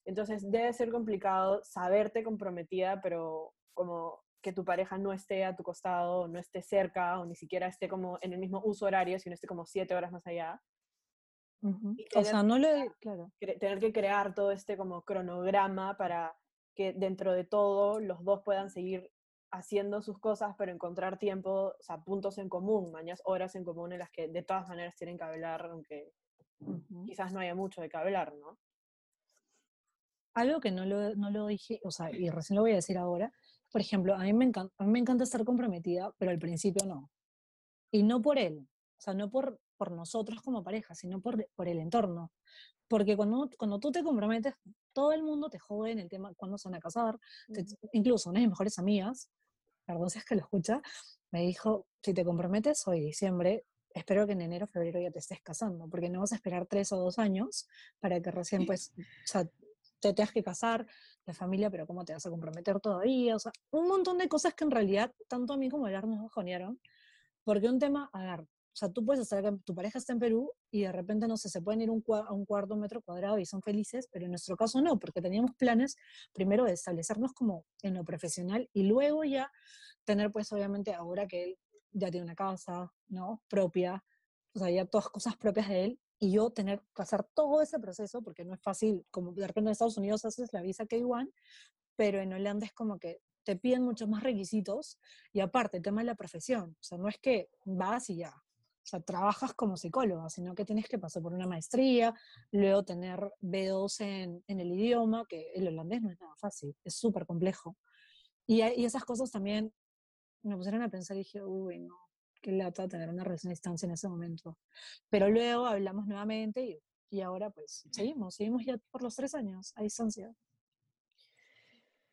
Entonces debe ser complicado saberte comprometida, pero como que tu pareja no esté a tu costado, no esté cerca, o ni siquiera esté como en el mismo uso horario, sino esté como siete horas más allá. O sea, no le... Claro. Tener que crear todo este como cronograma para que dentro de todo los dos puedan seguir haciendo sus cosas, pero encontrar tiempo, o sea, puntos en común, mañas horas en común en las que de todas maneras tienen que hablar, aunque quizás no haya mucho de que hablar, ¿no? Algo que no lo, no lo dije, o sea, y recién lo voy a decir ahora, por ejemplo, a mí, me encanta, a mí me encanta estar comprometida, pero al principio no. Y no por él, o sea, no por, por nosotros como pareja, sino por, por el entorno. Porque cuando, cuando tú te comprometes, todo el mundo te jode en el tema cuándo se van a casar. incluso una de mis mejores amigas perdón si es que lo escucha, me dijo, si te comprometes hoy, diciembre, espero que en enero, febrero ya te estés casando, porque no vas a esperar tres o dos años para que recién, pues, o sea, te tengas que casar, la familia, pero ¿cómo te vas a comprometer todavía? O sea, un montón de cosas que en realidad, tanto a mí como a Lar nos bajonearon, porque un tema, a ver, o sea, tú puedes hacer que tu pareja está en Perú y de repente, no sé, se pueden ir un a un cuarto metro cuadrado y son felices, pero en nuestro caso no, porque teníamos planes primero de establecernos como en lo profesional y luego ya tener, pues obviamente, ahora que él ya tiene una casa, ¿no? Propia, o sea, ya todas cosas propias de él, y yo tener hacer todo ese proceso, porque no es fácil, como de repente en Estados Unidos haces la visa K1, pero en Holanda es como que te piden muchos más requisitos y aparte, el tema de la profesión, o sea, no es que vas y ya, o sea, trabajas como psicóloga, sino que tienes que pasar por una maestría, luego tener B2 en, en el idioma, que el holandés no es nada fácil, es súper complejo. Y, y, esas cosas también me pusieron a pensar y dije, uy, no, qué lata tener una relación a distancia en ese momento. Pero luego hablamos nuevamente y, y ahora pues seguimos, seguimos ya por los tres años a distancia.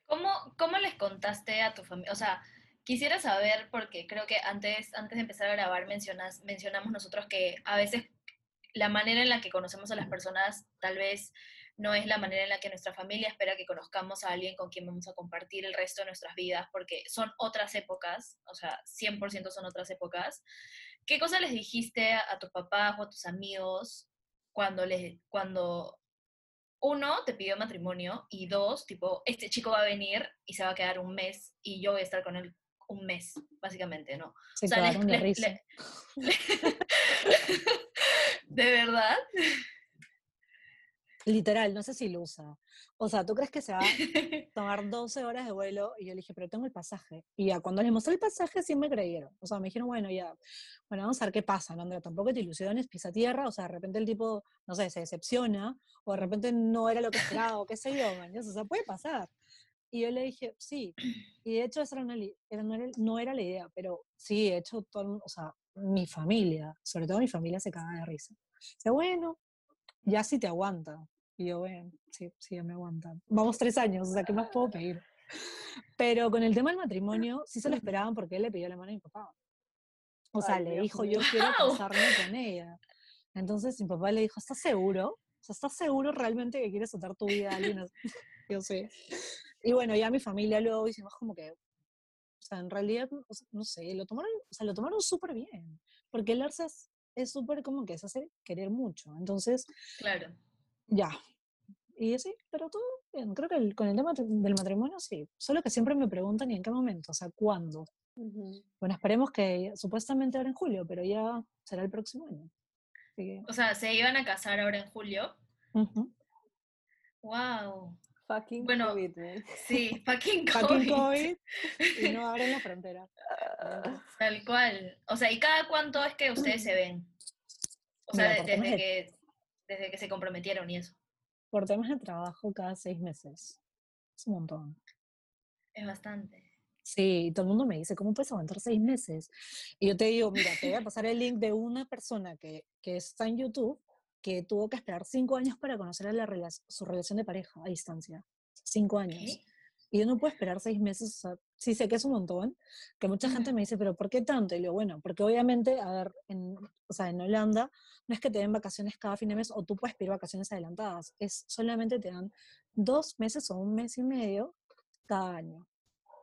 ¿Cómo, ¿Cómo les contaste a tu familia? O sea, Quisiera saber, porque creo que antes, antes de empezar a grabar mencionas, mencionamos nosotros que a veces la manera en la que conocemos a las personas tal vez no es la manera en la que nuestra familia espera que conozcamos a alguien con quien vamos a compartir el resto de nuestras vidas, porque son otras épocas, o sea, 100% son otras épocas. ¿Qué cosa les dijiste a, tus papás o a tus amigos cuando, les, cuando uno, te pidió matrimonio y dos, tipo, este chico va a venir y se va a quedar un mes y yo voy a estar con él un mes, básicamente, ¿no? Se o sea, de, risa. [laughs] ¿De verdad? Literal, no sé si lo usa. O sea, ¿tú crees que se va a [laughs] tomar 12 horas de vuelo? Y yo le dije, pero tengo el pasaje. Y ya cuando les mostré el pasaje, sí me creyeron. O sea, me dijeron, bueno, ya, bueno, vamos a ver qué pasa, ¿no, Andrea? Tampoco te ilusiones, pisa tierra. O sea, de repente el tipo, no sé, se decepciona, o de repente no era lo que esperaba, o qué sé yo, O sea, puede pasar. Y yo le dije, sí. [clears throat] Y de hecho, esa era una, era, no, era, no, era, la idea, pero sí, de hecho, todo, o sea, mi familia, sobre todo mi familia, se caga de risa. Dice, bueno, ya sí te aguanta. Y yo, bueno, sí, sí, ya me aguantan. Vamos tres años, o sea, ¿qué más puedo pedir? [laughs] Pero con el tema del matrimonio, sí se lo esperaban porque él le pidió la mano a mi papá. O sea, le dijo, yo quiero casarme con ella. Entonces mi papá le dijo, ¿estás seguro? O sea, ¿estás seguro realmente que quieres soltar tu vida a alguien? [laughs] yo sé. Y bueno, ya mi familia luego hicimos como que, o sea, en realidad, no sé, lo tomaron, o sea, lo tomaron súper bien, porque el Arce es súper como que se hace querer mucho, entonces, claro. Ya. Y sí, pero todo bien, creo que con el tema del matrimonio sí, solo que siempre me preguntan y en qué momento, o sea, ¿cuándo? Bueno, esperemos que supuestamente ahora en julio, pero ya será el próximo año. O sea, ¿se iban a casar ahora en julio? Wow. Fucking bueno, COVID, Sí, [laughs] fucking COVID. Fucking COVID y no [laughs] abren la frontera. Tal cual. O sea, ¿y cada cuánto es que ustedes se ven? O sea, desde, que, desde que se comprometieron y eso. Por temas de trabajo cada seis meses. Es un montón. Es bastante. Sí, todo el mundo me dice, ¿cómo puedes aguantar seis meses? Y yo te digo, mira, te voy a pasar el link de una persona que, que está en YouTube que tuvo que esperar cinco años para conocer a la su relación de pareja a distancia. Cinco años. Y yo no puedo esperar seis meses, o sea, sí sé que es un montón, que mucha gente me dice, pero ¿por qué tanto? Y digo, bueno, porque obviamente, a ver, en, o sea, en Holanda no es que te den vacaciones cada fin de mes o tú puedes pedir vacaciones adelantadas, es solamente te dan dos meses o un mes y medio cada año.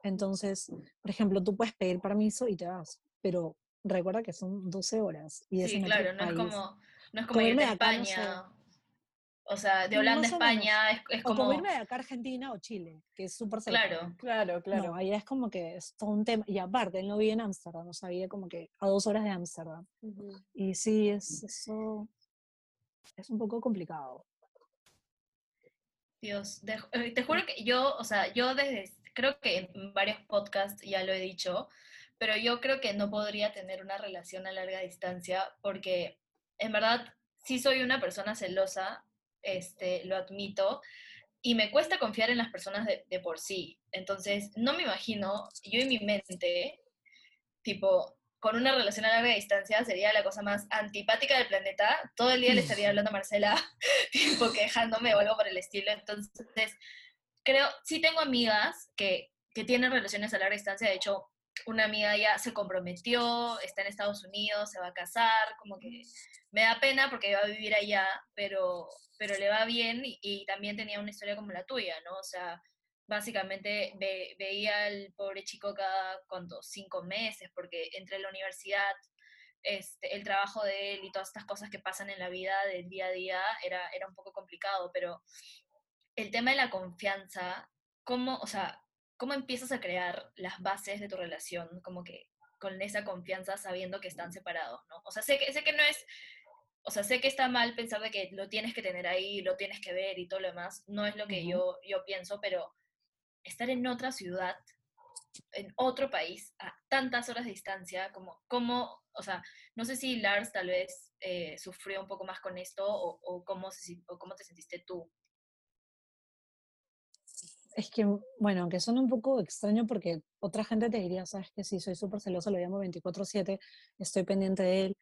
Entonces, por ejemplo, tú puedes pedir permiso y te vas, pero recuerda que son 12 horas. Y sí, claro, no es como no es como irme de España. O sea, de Holanda a España es, es, como... O como irme de acá a Argentina o Chile, que es súper Claro, claro, claro. No, ahí es como que es todo un tema. Y aparte, él no vive en Ámsterdam, o sea, vive como que a dos horas de Ámsterdam. Y sí, es eso... Es un poco complicado. Dios, eh, te juro que yo, o sea, yo desde, creo que en varios podcasts ya lo he dicho, pero yo creo que no podría tener una relación a larga distancia porque en verdad sí soy una persona celosa, este, lo admito, y me cuesta confiar en las personas de, por sí. Entonces, no me imagino, yo en mi mente, tipo, con una relación a larga distancia sería la cosa más antipática del planeta. Todo el día le estaría [laughs] hablando a Marcela, [laughs] tipo, quejándome o algo por el estilo. Entonces, creo, sí tengo amigas que, que tienen relaciones a larga distancia. De hecho, una amiga ya se comprometió, está en Estados Unidos, se va a casar, como que me da pena porque iba a vivir allá, pero, pero le va bien y, también tenía una historia como la tuya, ¿no? O sea, básicamente veía al pobre chico cada, ¿cuánto? Cinco meses, porque entre la universidad, este, el trabajo de él y todas estas cosas que pasan en la vida del día a día era, era un poco complicado, pero el tema de la confianza, ¿cómo, o sea, cómo empiezas a crear las bases de tu relación, como que con esa confianza sabiendo que están separados, ¿no? O sea, sé que, sé que no es, o sea, sé que está mal pensar de que lo tienes que tener ahí, lo tienes que ver y todo lo demás, no es lo que yo, yo pienso, pero estar en otra ciudad en otro país, a tantas horas de distancia, como, como o sea, no sé si Lars tal vez eh, sufrió un poco más con esto o, cómo o cómo te sentiste tú. Es que, bueno, aunque suena un poco extraño porque otra gente te diría, sabes que sí, soy súper celosa, lo llamo 24/7, estoy pendiente de él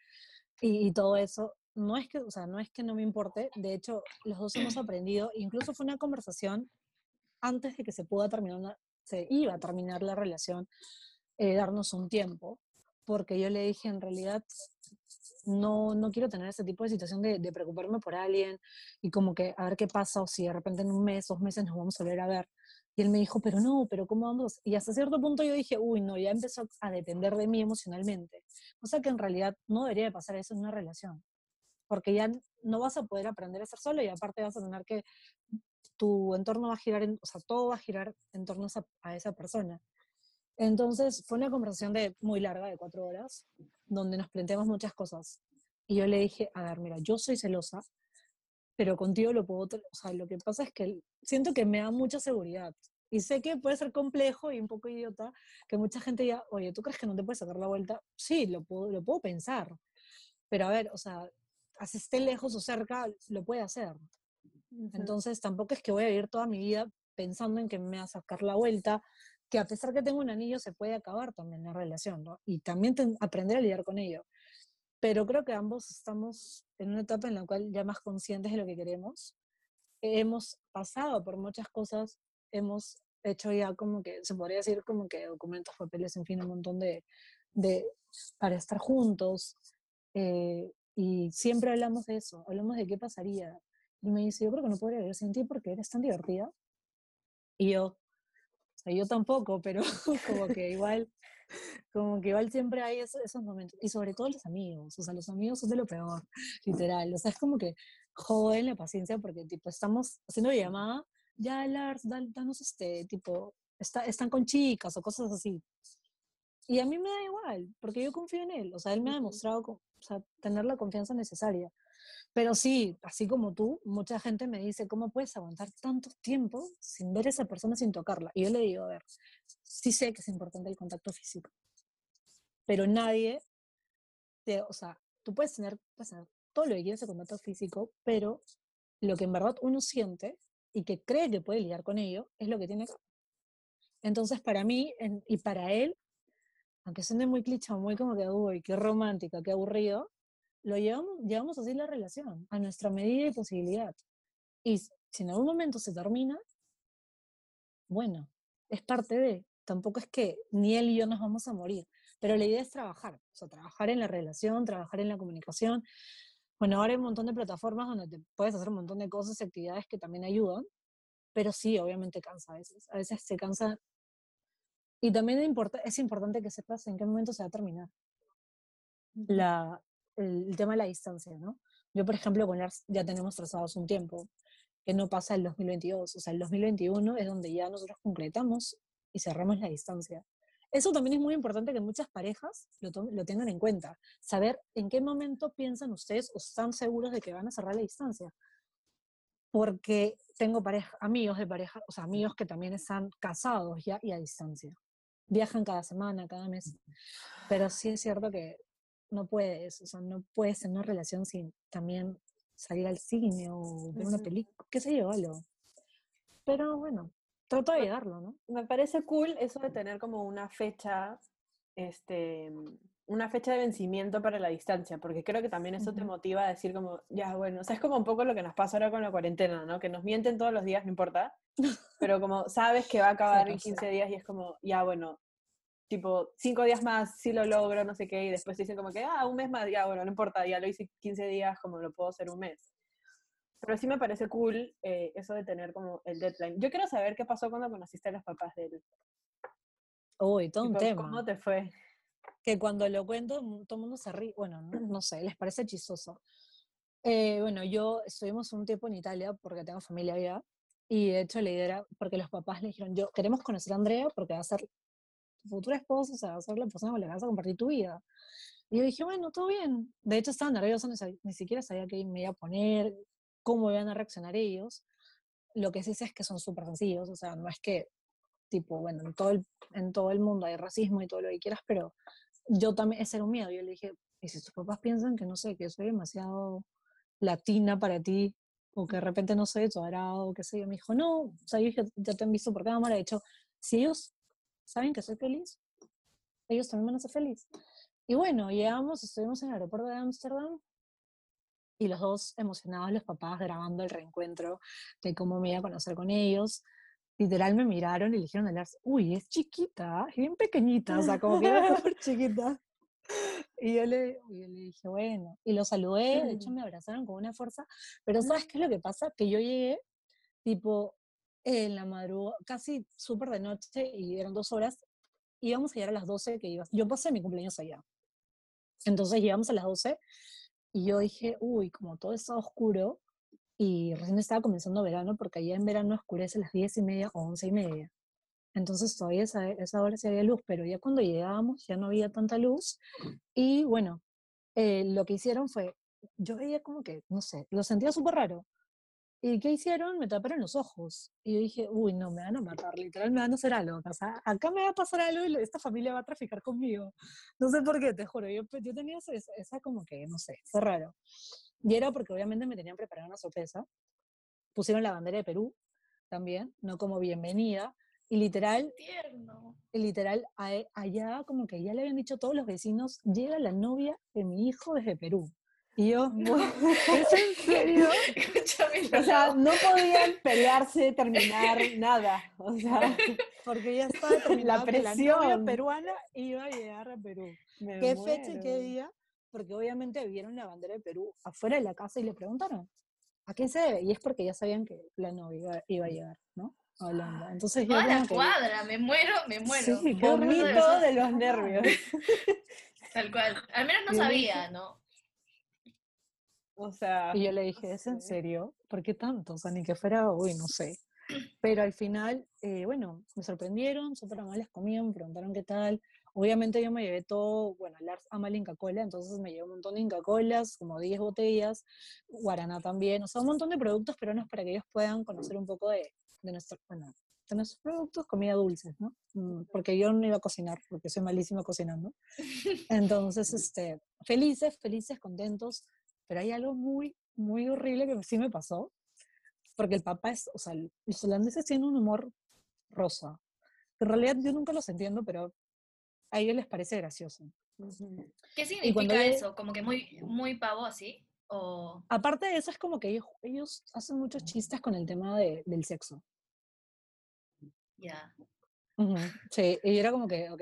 y, y, todo eso. No es, que, o sea, no es que no me importe, de hecho, los dos hemos [clears throat] aprendido, incluso fue una conversación antes de que se pueda terminar, se iba a terminar la relación, eh, darnos un tiempo, porque yo le dije, en realidad, no, no quiero tener ese tipo de situación de, de, preocuparme por alguien y como que a ver qué pasa o si de repente en un mes, dos meses nos vamos a volver a ver. Y él me dijo, pero no, pero ¿cómo vamos? Y hasta cierto punto yo dije, uy, no, ya empezó a depender de mí emocionalmente. O sea que en realidad no debería de pasar eso en una relación, porque ya no vas a poder aprender a ser solo y aparte vas a tener que tu entorno va a girar, en, o sea, todo va a girar en torno a, esa persona. Entonces fue una conversación de, muy larga, de cuatro horas, donde nos planteamos muchas cosas. Y yo le dije, a ver, mira, yo soy celosa, pero contigo lo puedo, o sea, lo que pasa es que siento que me da mucha seguridad. Y sé que puede ser complejo y un poco idiota, que mucha gente diga, oye, ¿tú crees que no te puedes sacar la vuelta? Sí, lo puedo, lo puedo pensar. Pero a ver, o sea, así esté lejos o cerca, lo puede hacer. Entonces tampoco es que voy a vivir toda mi vida pensando en que me va a sacar la vuelta, que a pesar que tengo un anillo se puede acabar también la relación, ¿no? Y también aprender a lidiar con ello. Pero creo que ambos estamos en una etapa en la cual ya más conscientes de lo que queremos. Hemos pasado por muchas cosas, hemos hecho ya como que, se podría decir como que documentos, papeles, en fin, un montón de, de para estar juntos. Eh, y siempre hablamos de eso, hablamos de qué pasaría, y me dice, yo creo que no podría vivir sin ti porque eres tan divertida. Y yo, sea, yo tampoco, pero [laughs] como que igual, como que igual siempre hay esos, esos, momentos. Y sobre todo los amigos, o sea, los amigos son de lo peor, [laughs] literal. O sea, es como que joden la paciencia porque, tipo, estamos haciendo llamada, ya, Lars, danos este, tipo, está, están con chicas o cosas así. Y a mí me da igual, porque yo confío en él. O sea, él me ha demostrado o sea, tener la confianza necesaria. Pero sí, así como tú, mucha gente me dice, ¿cómo puedes aguantar tanto tiempo sin ver a esa persona, sin tocarla? Y yo le digo, a ver, sí sé que es importante el contacto físico, pero nadie, te, o sea, tú puedes tener, todo lo que quieras de contacto físico, pero lo que en verdad uno siente y que cree que puede lidiar con ello es lo que tiene que Entonces, para mí y para él, aunque suene muy cliché, muy como que, uy, qué romántica, qué aburrido, lo llevamos, llevamos así la relación, a nuestra medida y posibilidad. Y si en algún momento se termina, bueno, es parte de, tampoco es que ni él y yo nos vamos a morir, pero la idea es trabajar, o sea, trabajar en la relación, trabajar en la comunicación. Bueno, ahora hay un montón de plataformas donde te puedes hacer un montón de cosas y actividades que también ayudan, pero sí, obviamente cansa a veces, a veces se cansa. Y también es importante que sepas en qué momento se va a terminar. La, el, tema de la distancia, ¿no? Yo, por ejemplo, con Lars ya tenemos trazados un tiempo, que no pasa el 2022, o sea, el 2021 es donde ya nosotros concretamos y cerramos la distancia. Eso también es muy importante que muchas parejas lo, lo tengan en cuenta, saber en qué momento piensan ustedes o están seguros de que van a cerrar la distancia. Porque tengo pareja, amigos de pareja, o sea, amigos que también están casados ya y a distancia. Viajan cada semana, cada mes. Pero sí es cierto que no puedes, o sea, no puedes en una relación sin también salir al cine o ver una película, qué sé yo, algo. Pero bueno, trato de llegarlo, ¿no? Me parece cool eso de tener como una fecha, este, una fecha de vencimiento para la distancia, porque creo que también eso te motiva a decir como, ya, bueno, o sea, es como un poco lo que nos pasa ahora con la cuarentena, ¿no? Que nos mienten todos los días, no importa, pero como sabes que va a acabar en 15 días y es como, ya, bueno, tipo, cinco días más, si lo logro, no sé qué, y después dicen como que, ah, un mes más, ya, bueno, no importa, ya lo hice 15 días, como lo puedo hacer un mes. Pero sí me parece cool eh, eso de tener como el deadline. Yo quiero saber qué pasó cuando conociste a los papás de él. Uy, todo un tema. ¿Cómo te fue? Que cuando lo cuento, todo el mundo se ríe, bueno, no, sé, les parece chistoso. Eh, bueno, yo estuvimos un tiempo en Italia porque tengo familia allá. Y de hecho la idea era, porque los papás le dijeron, yo queremos conocer a Andrea porque va a ser futura esposa, o sea, ser la persona con la que vas a compartir tu vida. Y yo dije, bueno, todo bien. De hecho, estaba nerviosa, ni, siquiera sabía qué me iba a poner, cómo iban a reaccionar ellos. Lo que sí sé es que son súper sencillos, o sea, no es que tipo, bueno, en todo, el, en todo el mundo hay racismo y todo lo que quieras, pero yo también, ese era un miedo. Yo le dije, ¿y si tus papás piensan que no sé, que soy demasiado latina para ti? O que de repente no soy dorado, o qué sé yo. Me dijo, no, o sea, yo dije, ya te han visto por cámara. De hecho, si ellos saben que soy feliz, ellos también van a ser felices. Y bueno, llegamos, estuvimos en el aeropuerto de Ámsterdam y los dos emocionados, los papás grabando el reencuentro de cómo me iba a conocer con ellos. Literal me miraron y le dijeron a Lars, uy, es chiquita, es bien pequeñita, o sea, como que era [laughs] súper chiquita. Y yo le, yo le dije, bueno, y lo saludé, de hecho me abrazaron con una fuerza, pero ¿sabes qué es lo que pasa? Que yo llegué, tipo, en la madrugada, casi súper de noche, y eran dos horas, íbamos a llegar a las 12 que ibas, yo pasé mi cumpleaños allá. Entonces llegamos a las 12 y yo dije, uy, como todo está oscuro, y recién estaba comenzando verano, porque allá en verano oscurece a las 10 y media o 11 y media. Entonces todavía esa, esa hora sí había luz, pero ya cuando llegábamos ya no había tanta luz. Y bueno, eh, lo que hicieron fue, yo veía como que, no sé, lo sentía súper raro. ¿Y qué hicieron? Me taparon los ojos. Y yo dije, uy, no, me van a matar, literal, me van a hacer algo. O sea, acá me va a pasar algo y esta familia va a traficar conmigo. No sé por qué, te juro. Yo, yo tenía esa, esa como que, no sé, fue raro. Y era porque obviamente me tenían preparado una sorpresa. Pusieron la bandera de Perú también, no como bienvenida. Y literal, Tierno. y literal, a- allá como que ya le habían dicho todos los vecinos, llega la novia de mi hijo desde Perú. Y yo, [laughs] ¿es en serio? [laughs] Escúchame, O sea, no. podían pelearse, terminar, nada. O sea, [laughs] Porque ya estaba la presión. peruana iba a llegar a Perú. me ¿Qué fecha y qué día? Porque obviamente vieron la bandera de Perú afuera de la casa y le preguntaron, ¿a quién se debe? Y es porque ya sabían que la novia iba, a llegar, ¿no? Holanda. Entonces yo la que- cuadra, me muero, me muero. Sí. Vomito de los nervios. Tal cual. Al menos no sabía, ¿no? O sea, Y yo le dije, ¿es en serio? ¿Por qué tanto? O sea, ni que fuera, uy, no sé. Pero al final, eh, bueno, me sorprendieron, súper amables conmigo, me preguntaron qué tal. Obviamente yo me llevé todo, bueno, Lars ama la Inca Cola, entonces me llevé un montón de Inca Colas, como 10 botellas, Guaraná también, o sea, un montón de productos peruanos para que ellos puedan conocer un poco de, de, nuestro, bueno, de nuestros productos, comida dulces, ¿no? Mm, Porque yo no iba a cocinar, porque soy malísima cocinando. [laughs] Entonces, este, felices, felices, contentos, pero hay algo muy, muy horrible que sí me pasó, porque el papá es, o sea, los holandeses tienen un humor rosa. En realidad yo nunca los entiendo, pero a ellos les parece gracioso. ¿Qué significa eso? ¿Como que muy, muy pavo así? O... Aparte de eso, es como que ellos, ellos hacen muchos chistes con el tema de- del sexo. Ya. Sí, y era como que, ok.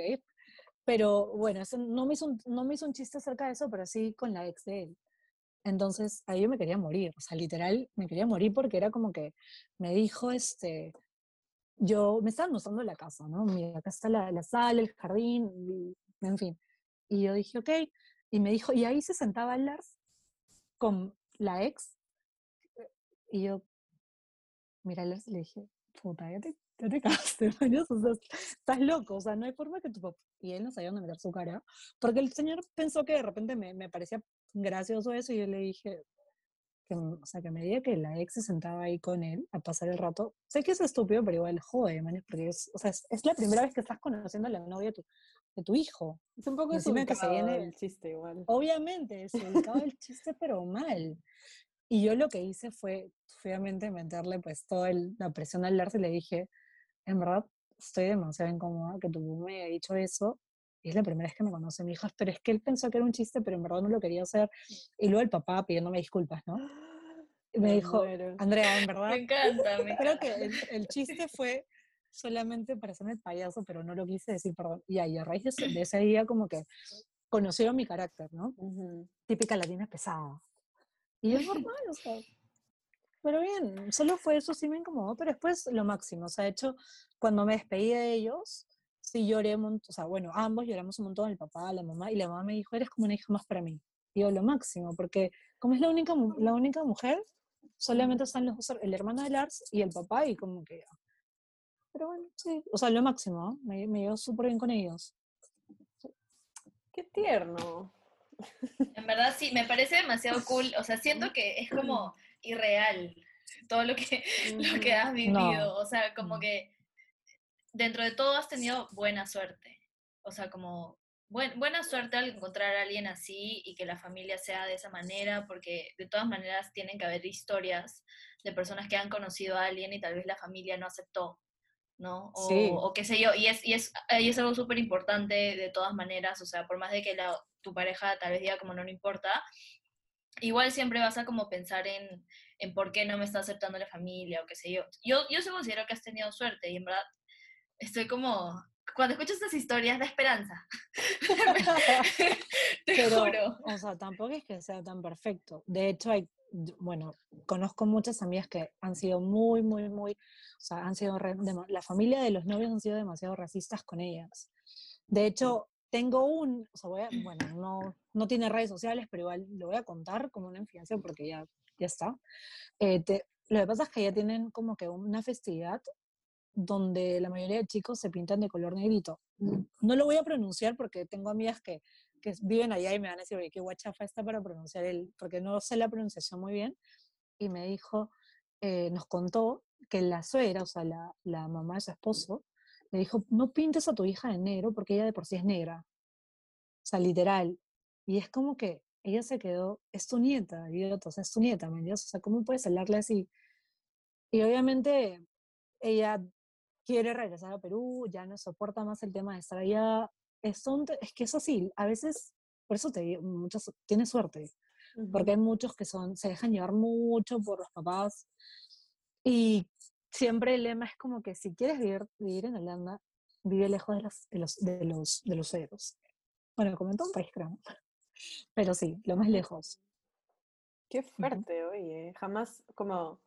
Pero bueno, eso no, me hizo un, no me hizo un chiste acerca de eso, pero sí con la ex de él. Entonces, ahí yo me quería morir, o sea, literal, me quería morir porque era como que me dijo, este, yo, me estaban mostrando la casa, ¿no? Mira, acá está la, la sala, el jardín, y- en fin. Y yo dije, ok, y me dijo, y ahí se sentaba Lars con la ex, y yo, mira, Lars, le dije, puta, ya te, ya te [laughs] cagaste, mañas, o sea, estás loco, o sea, no hay forma que tu papá, y él no sabía dónde meter su cara, porque el señor pensó que de repente me, me parecía gracioso eso, y yo le dije, que, m- o sea, que me diga que la ex se sentaba ahí con él a pasar el rato, sé que es estúpido, pero igual, joder, man, porque es, o sea, es, es la primera vez que estás conociendo a la novia de tu, de tu hijo, Es un poco encima que se viene- el chiste igual. obviamente, ubicaba el chiste, pero mal. Y yo lo que hice fue, obviamente, meterle pues toda el- la presión al Lars y le dije, en verdad, estoy demasiado incómoda que tu mamá me haya dicho eso. Y es la primera vez que me conoce mi hija, pero es que él pensó que era un chiste, pero en verdad no lo quería hacer. Y luego el papá pidiéndome disculpas, ¿no? Y me Me dijo, muero. Andrea, en [laughs] verdad, Me encanta, me creo encanta. que el, el chiste fue solamente para hacerme el payaso, pero no lo quise decir, perdón. Y ahí, a raíz de ese, de ese día, como que conocieron mi carácter, ¿no? Ujú. típica latina pesada. Y es [laughs] normal, o sea. Pero bien, solo fue eso, sí me incomodó, pero después lo máximo. O sea, de hecho, cuando me despedí de ellos, sí lloré un montón. O sea, bueno, ambos lloramos un montón, el papá, la mamá, y la mamá me dijo, eres como una hija más para mí. Yo, lo máximo, porque como es la única, la única mujer, solamente están los dos, el hermano de Lars y el papá, y como que. Pero bueno, sí, o sea, lo máximo, ¿no? me, me llevo súper bien con ellos. Qué tierno. En verdad sí, me parece demasiado cool. O sea, siento que es como irreal todo lo que, [laughs] lo que has vivido. O sea, como Mm. que dentro de todo has tenido buena suerte. O sea, como buena suerte al encontrar a alguien así y que la familia sea de esa manera, porque de todas maneras tienen que haber historias de personas que han conocido a alguien y tal vez la familia no aceptó, ¿no? O, o qué sé yo, y es, y es, y es algo súper importante de todas maneras, o sea, por más de que la, tu pareja tal vez diga como no, no importa, igual siempre vas a como pensar en, en por qué no me está aceptando la familia o qué sé yo. Yo, yo sí considero que has tenido suerte y en verdad estoy como cuando escucho estas historias da esperanza. [laughs] Te Pero, O sea, tampoco es que sea tan perfecto. De hecho, hay, bueno, conozco muchas amigas que han sido muy, muy, muy, o sea, han sido, la familia de los novios han sido demasiado racistas con ellas. De hecho, tengo un, o sea, voy a, [clears throat] bueno, no, no tiene redes sociales, pero igual lo voy a contar como una infianza porque ya, ya está. Eh, lo que pasa es que ya tienen como que una festividad donde la mayoría de chicos se pintan de color negrito. Mm. No lo voy a pronunciar porque tengo amigas que, que viven allá y me van a decir, oye, qué guachafa está para pronunciar el, porque no sé la pronunciación muy bien. Y me dijo, eh, nos contó que la suegra, o sea, la, la mamá de su esposo, le dijo, no pintes a tu hija de negro porque ella de por sí es negra. O sea, literal. Y es como que ella se quedó, es tu nieta, idiota, o sea, es tu nieta, ¿me? O sea, ¿cómo puedes hablarle así? Y obviamente ella quiere regresar a Perú, ya no soporta más el tema de estar allá. Es, es que es así, a veces, por eso te digo, muchos, tienes suerte, porque hay muchos que son, se dejan llevar mucho por los papás y siempre el lema es como que si quieres vivir, vivir en Holanda, vive lejos de los, de los, de los, de los ceros. Bueno, como en todo un país, creo. [laughs] Pero sí, lo más lejos. Qué fuerte, oye. Jamás como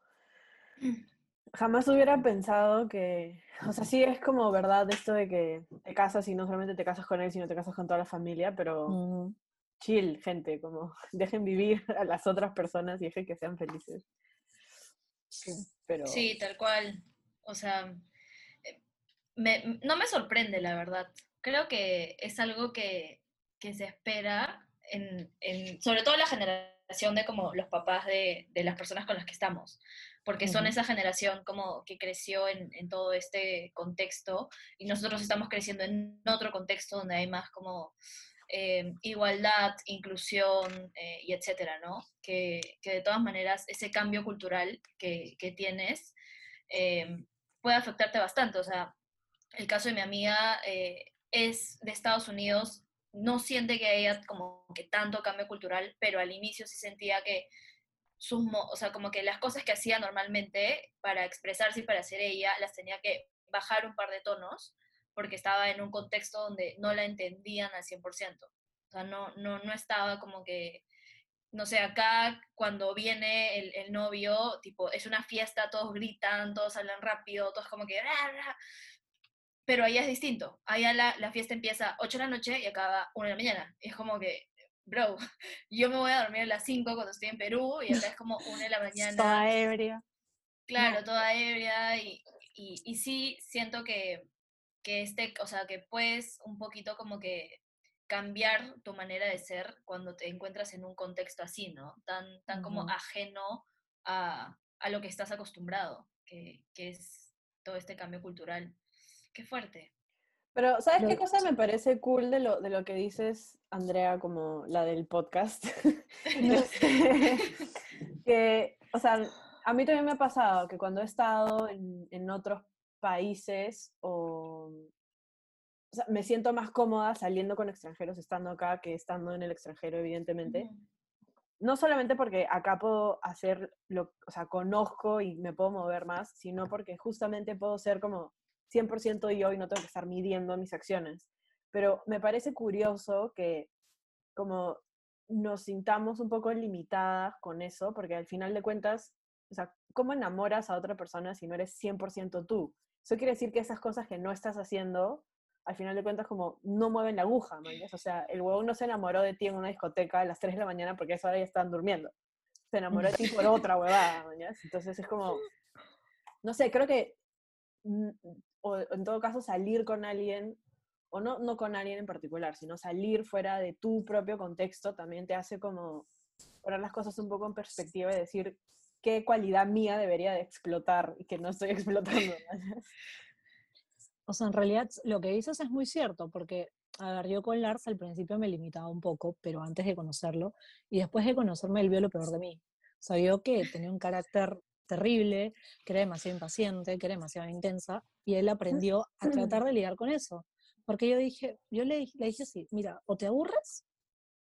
jamás hubiera pensado que, o sea, sí es como verdad esto de que te casas y no solamente te casas con él, sino te casas con toda la familia, pero chill, gente, como [laughs] dejen vivir a las otras personas y dejen que sean felices. Sí, pero... sí tal cual. O sea, eh, me, no me sorprende, la verdad. Creo que es algo que, que se espera, en, en, sobre todo la generación de como los papás de, de las personas con las que estamos porque son esa generación como que creció en, en, todo este contexto y nosotros estamos creciendo en otro contexto donde hay más como eh, igualdad, inclusión eh, y etcétera, ¿no? Que, que, de todas maneras ese cambio cultural que, que tienes eh, puede afectarte bastante. O sea, el caso de mi amiga es de Estados Unidos, no siente que haya como que tanto cambio cultural, pero al inicio sí sentía que sus, o sea, como que las cosas que hacía normalmente para expresarse y para ser ella, las tenía que bajar un par de tonos porque estaba en un contexto donde no la entendían al 100%. O sea, no, no, no estaba como que, no sé, acá cuando viene el, novio, tipo, es una fiesta, todos gritan, todos hablan rápido, todos como que... Pero allá es distinto. Allá la, la fiesta empieza 8 de la noche y acaba 1 de la mañana. Y es como que bro, [laughs] yo me voy a dormir a las 5 cuando estoy en Perú y acá es como 1 de la [laughs] mañana. Toda ebria. Claro, toda ebria y, y, y sí siento que, que este, o sea, que puedes un poquito como que cambiar tu manera de ser cuando te encuentras en un contexto así, ¿no? Tan, tan como ajeno a, a, lo que estás acostumbrado, que, que es todo este cambio cultural. Qué fuerte. Pero, ¿sabes qué cosa me parece cool de lo, de lo que dices, Andrea, como la del podcast? [laughs] Que, o sea, a mí también me ha pasado que cuando he estado en, en otros países o, o sea, me siento más cómoda saliendo con extranjeros estando acá que estando en el extranjero, evidentemente. No solamente porque acá puedo hacer, lo, o sea, conozco y me puedo mover más, sino porque justamente puedo ser como 100% yo y no tengo que estar midiendo mis acciones. Pero me parece curioso que como nos sintamos un poco limitadas con eso, porque al final de cuentas, o sea, ¿cómo enamoras a otra persona si no eres 100% tú? Eso quiere decir que esas cosas que no estás haciendo, al final de cuentas, como no mueven la aguja, O sea, el huevón no se enamoró de ti en una discoteca a las 3 de la mañana porque a esa hora ya estaban durmiendo. Se enamoró de ti por [laughs] otra huevada, Entonces es como, no sé, creo que o en todo caso salir con alguien, o no, no con alguien en particular, sino salir fuera de tu propio contexto, también te hace como poner las cosas un poco en perspectiva y decir qué cualidad mía debería de explotar y que no estoy [laughs] explotando. O sea, en realidad lo que dices es muy cierto, porque, a ver, yo con Lars al principio me limitaba un poco, pero antes de conocerlo, y después de conocerme, él vio lo peor de mí. Sabía que tenía un carácter terrible, que era demasiado impaciente, que era demasiado intensa, y él aprendió a tratar de lidiar con eso. Porque yo dije, yo le, le dije así, mira, o te aburres,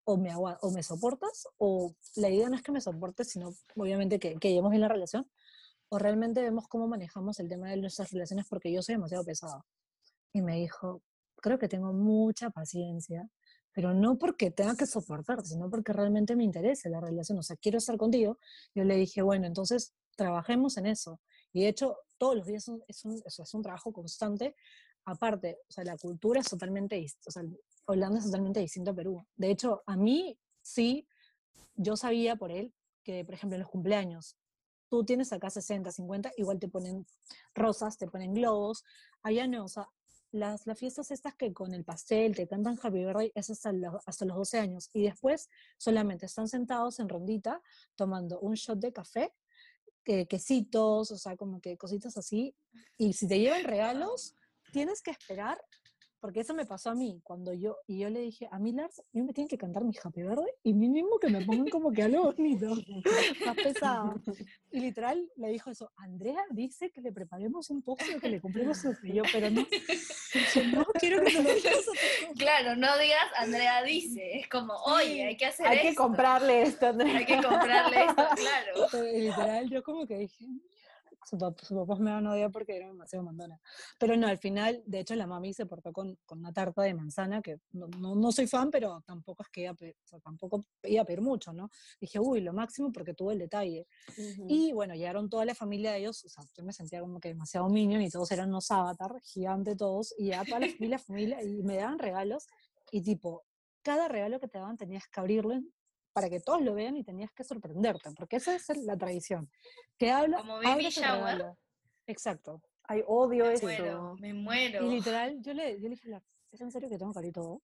o me, o me soportas, o la idea no es que me soportes, sino obviamente que, que llevemos bien la relación, o realmente vemos cómo manejamos el tema de nuestras relaciones porque yo soy demasiado pesada. Y me dijo, creo que tengo mucha paciencia, pero no porque tenga que soportarte, sino porque realmente me interesa la relación, o sea, quiero estar contigo. Yo le dije, bueno, entonces trabajemos en eso. Y de hecho, todos los días es un, es un, trabajo constante. Aparte, o sea, la cultura es totalmente distinta, o sea, Holanda es totalmente distinto a Perú. De hecho, a mí sí, yo sabía por él que, por ejemplo, en los cumpleaños, tú tienes acá 60, 50, igual te ponen rosas, te ponen globos. Allá no, o sea, las, las fiestas estas que con el pastel te cantan Happy Birthday es hasta, hasta los 12 años. Y después solamente están sentados en rondita tomando un shot de café, quesitos, o sea, como que cositas así. Y si te llevan regalos, tienes que esperar porque eso me pasó a mí, cuando yo, y yo le dije, a mí Lars, yo me tienen que cantar mi Happy Verde y mínimo que me pongan como que algo bonito, [laughs] más pesado. Y literal le dijo eso, Andrea dice que le preparemos un postre que le cumplimos su yo, pero no, no quiero que se lo digas Claro, no digas Andrea dice, es como, oye, hay que hacer Hay que comprarle esto, Andrea. Hay que comprarle esto, [laughs] claro. Y literal, yo como que dije, su, papá me van a odiar porque era demasiado mandona. Pero no, al final, de hecho, la mami se portó con, con una tarta de manzana, que no, no, soy fan, pero tampoco es que iba a, pedir, o sea, tampoco iba a pedir mucho, ¿no? Dije, uy, lo máximo porque tuvo el detalle. Y bueno, llegaron toda la familia de ellos, o sea, yo me sentía como que demasiado minion y todos eran unos avatar, gigante todos, y ya toda la familia, familia, y me daban regalos, y tipo, cada regalo que te daban tenías que abrirlo para que todos lo vean y tenías que sorprenderte, porque esa es la tradición. Que habla, Como baby shower. Exacto. Hay odio me eso. Muero, me muero. Y literal, yo le, yo le dije, ¿es en serio que tengo cara y todo?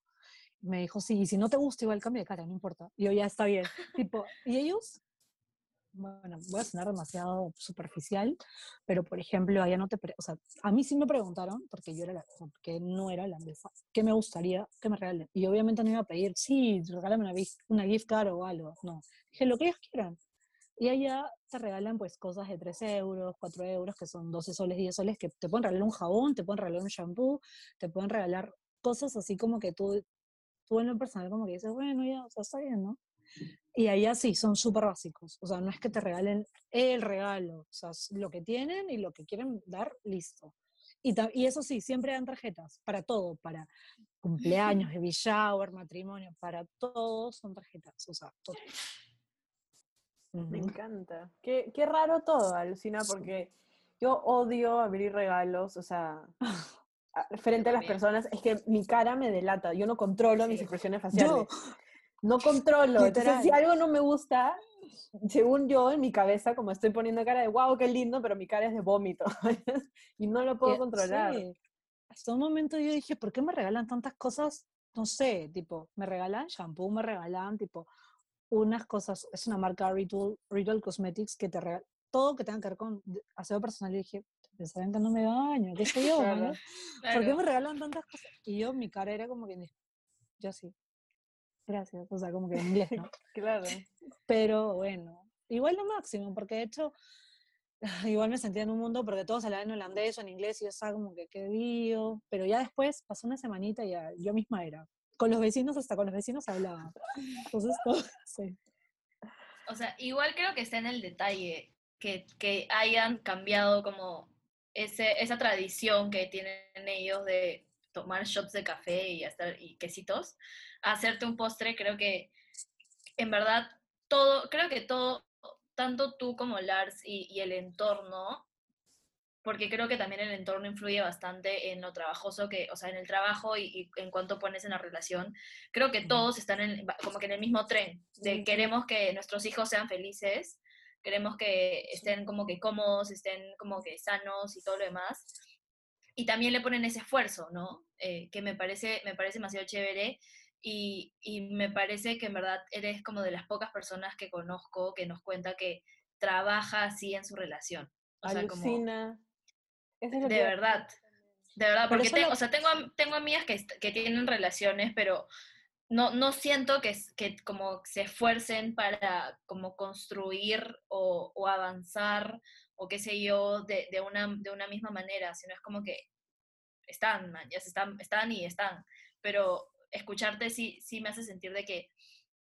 Me dijo, sí, y si no te gusta, igual cambia de cara, no importa. Y yo, ya está bien. tipo, y ellos bueno, voy a sonar demasiado superficial, pero por ejemplo, allá no te, o sea, a mí sí me preguntaron, porque yo era la, porque no era la mesa, ¿qué me gustaría que me regalen? Y obviamente no iba a pedir, sí, regálame una, una gift card o algo, no. Dije, lo que ellos quieran. Y allá te regalan pues cosas de 3 euros, 4 euros, que son 12 soles, 10 soles, que te pueden regalar un jabón, te pueden regalar un shampoo, te pueden regalar cosas así como que tú, tú en lo personal como que dices, bueno, ya, está bien, ¿no? Y allá sí, son súper básicos. O sea, no es que te regalen el regalo. O sea, lo que tienen y lo que quieren dar, listo. Y, y eso sí, siempre dan tarjetas para todo, para cumpleaños, baby shower, matrimonio, para todos son tarjetas. O sea, todo. Me encanta. Qué, qué raro todo, Alucina, porque yo odio abrir regalos, o sea, [laughs] frente a las personas, es que mi cara me delata, yo no controlo mis expresiones faciales. Yo, no controlo. Entonces, si algo no me gusta, según yo, en mi cabeza, como estoy poniendo cara de wow, qué lindo, pero mi cara es de vómito. [laughs] y no lo puedo controlar. Hasta un momento yo dije, ¿por qué me regalan tantas cosas? No sé, tipo, me regalan shampoo, me regalan, tipo, unas cosas, es una marca Ritual, Ritual Cosmetics que te regala todo que tenga que ver con aseo personal. Y dije, pensaban que no me baño, qué sé yo, [laughs] ¿por qué me regalan tantas cosas? Y yo, mi cara era como que, yo sí, gracias, o sea, como que en inglés, ¿no? [laughs] claro. Pero bueno, igual lo máximo, porque de hecho, [laughs] igual me sentía en un mundo porque todos hablaban en holandés o en inglés y yo estaba como que qué digo, pero ya después pasó una semanita y ya yo misma era. Con los vecinos, hasta con los vecinos hablaba. Entonces, todo, [laughs] sí. O sea, igual creo que está en el detalle que, que hayan cambiado como ese, esa tradición que tienen ellos de tomar shots de café y, hasta, y quesitos, hacerte un postre, creo que en verdad todo, creo que todo, tanto tú como Lars y, el entorno, porque creo que también el entorno influye bastante en lo trabajoso que, o sea, en el trabajo y, en cuanto pones en la relación. Creo que todos están en, como que en el mismo tren, de queremos que nuestros hijos sean felices, queremos que estén como que cómodos, estén como que sanos y todo lo demás y también le ponen ese esfuerzo, ¿no? Eh, que me parece, me parece demasiado chévere y, y, me parece que en verdad eres como de las pocas personas que conozco que nos cuenta que trabaja así en su relación. O Alucina. Sea, como, de verdad. De verdad, porque tengo, lo- o sea, tengo, tengo amigas que, que tienen relaciones, pero no, no siento que, que como se esfuercen para como construir o, o avanzar o qué sé yo de, de una, de una misma manera, sino es como que están, man, ya se están, están y están. Pero escucharte sí, sí me hace sentir de que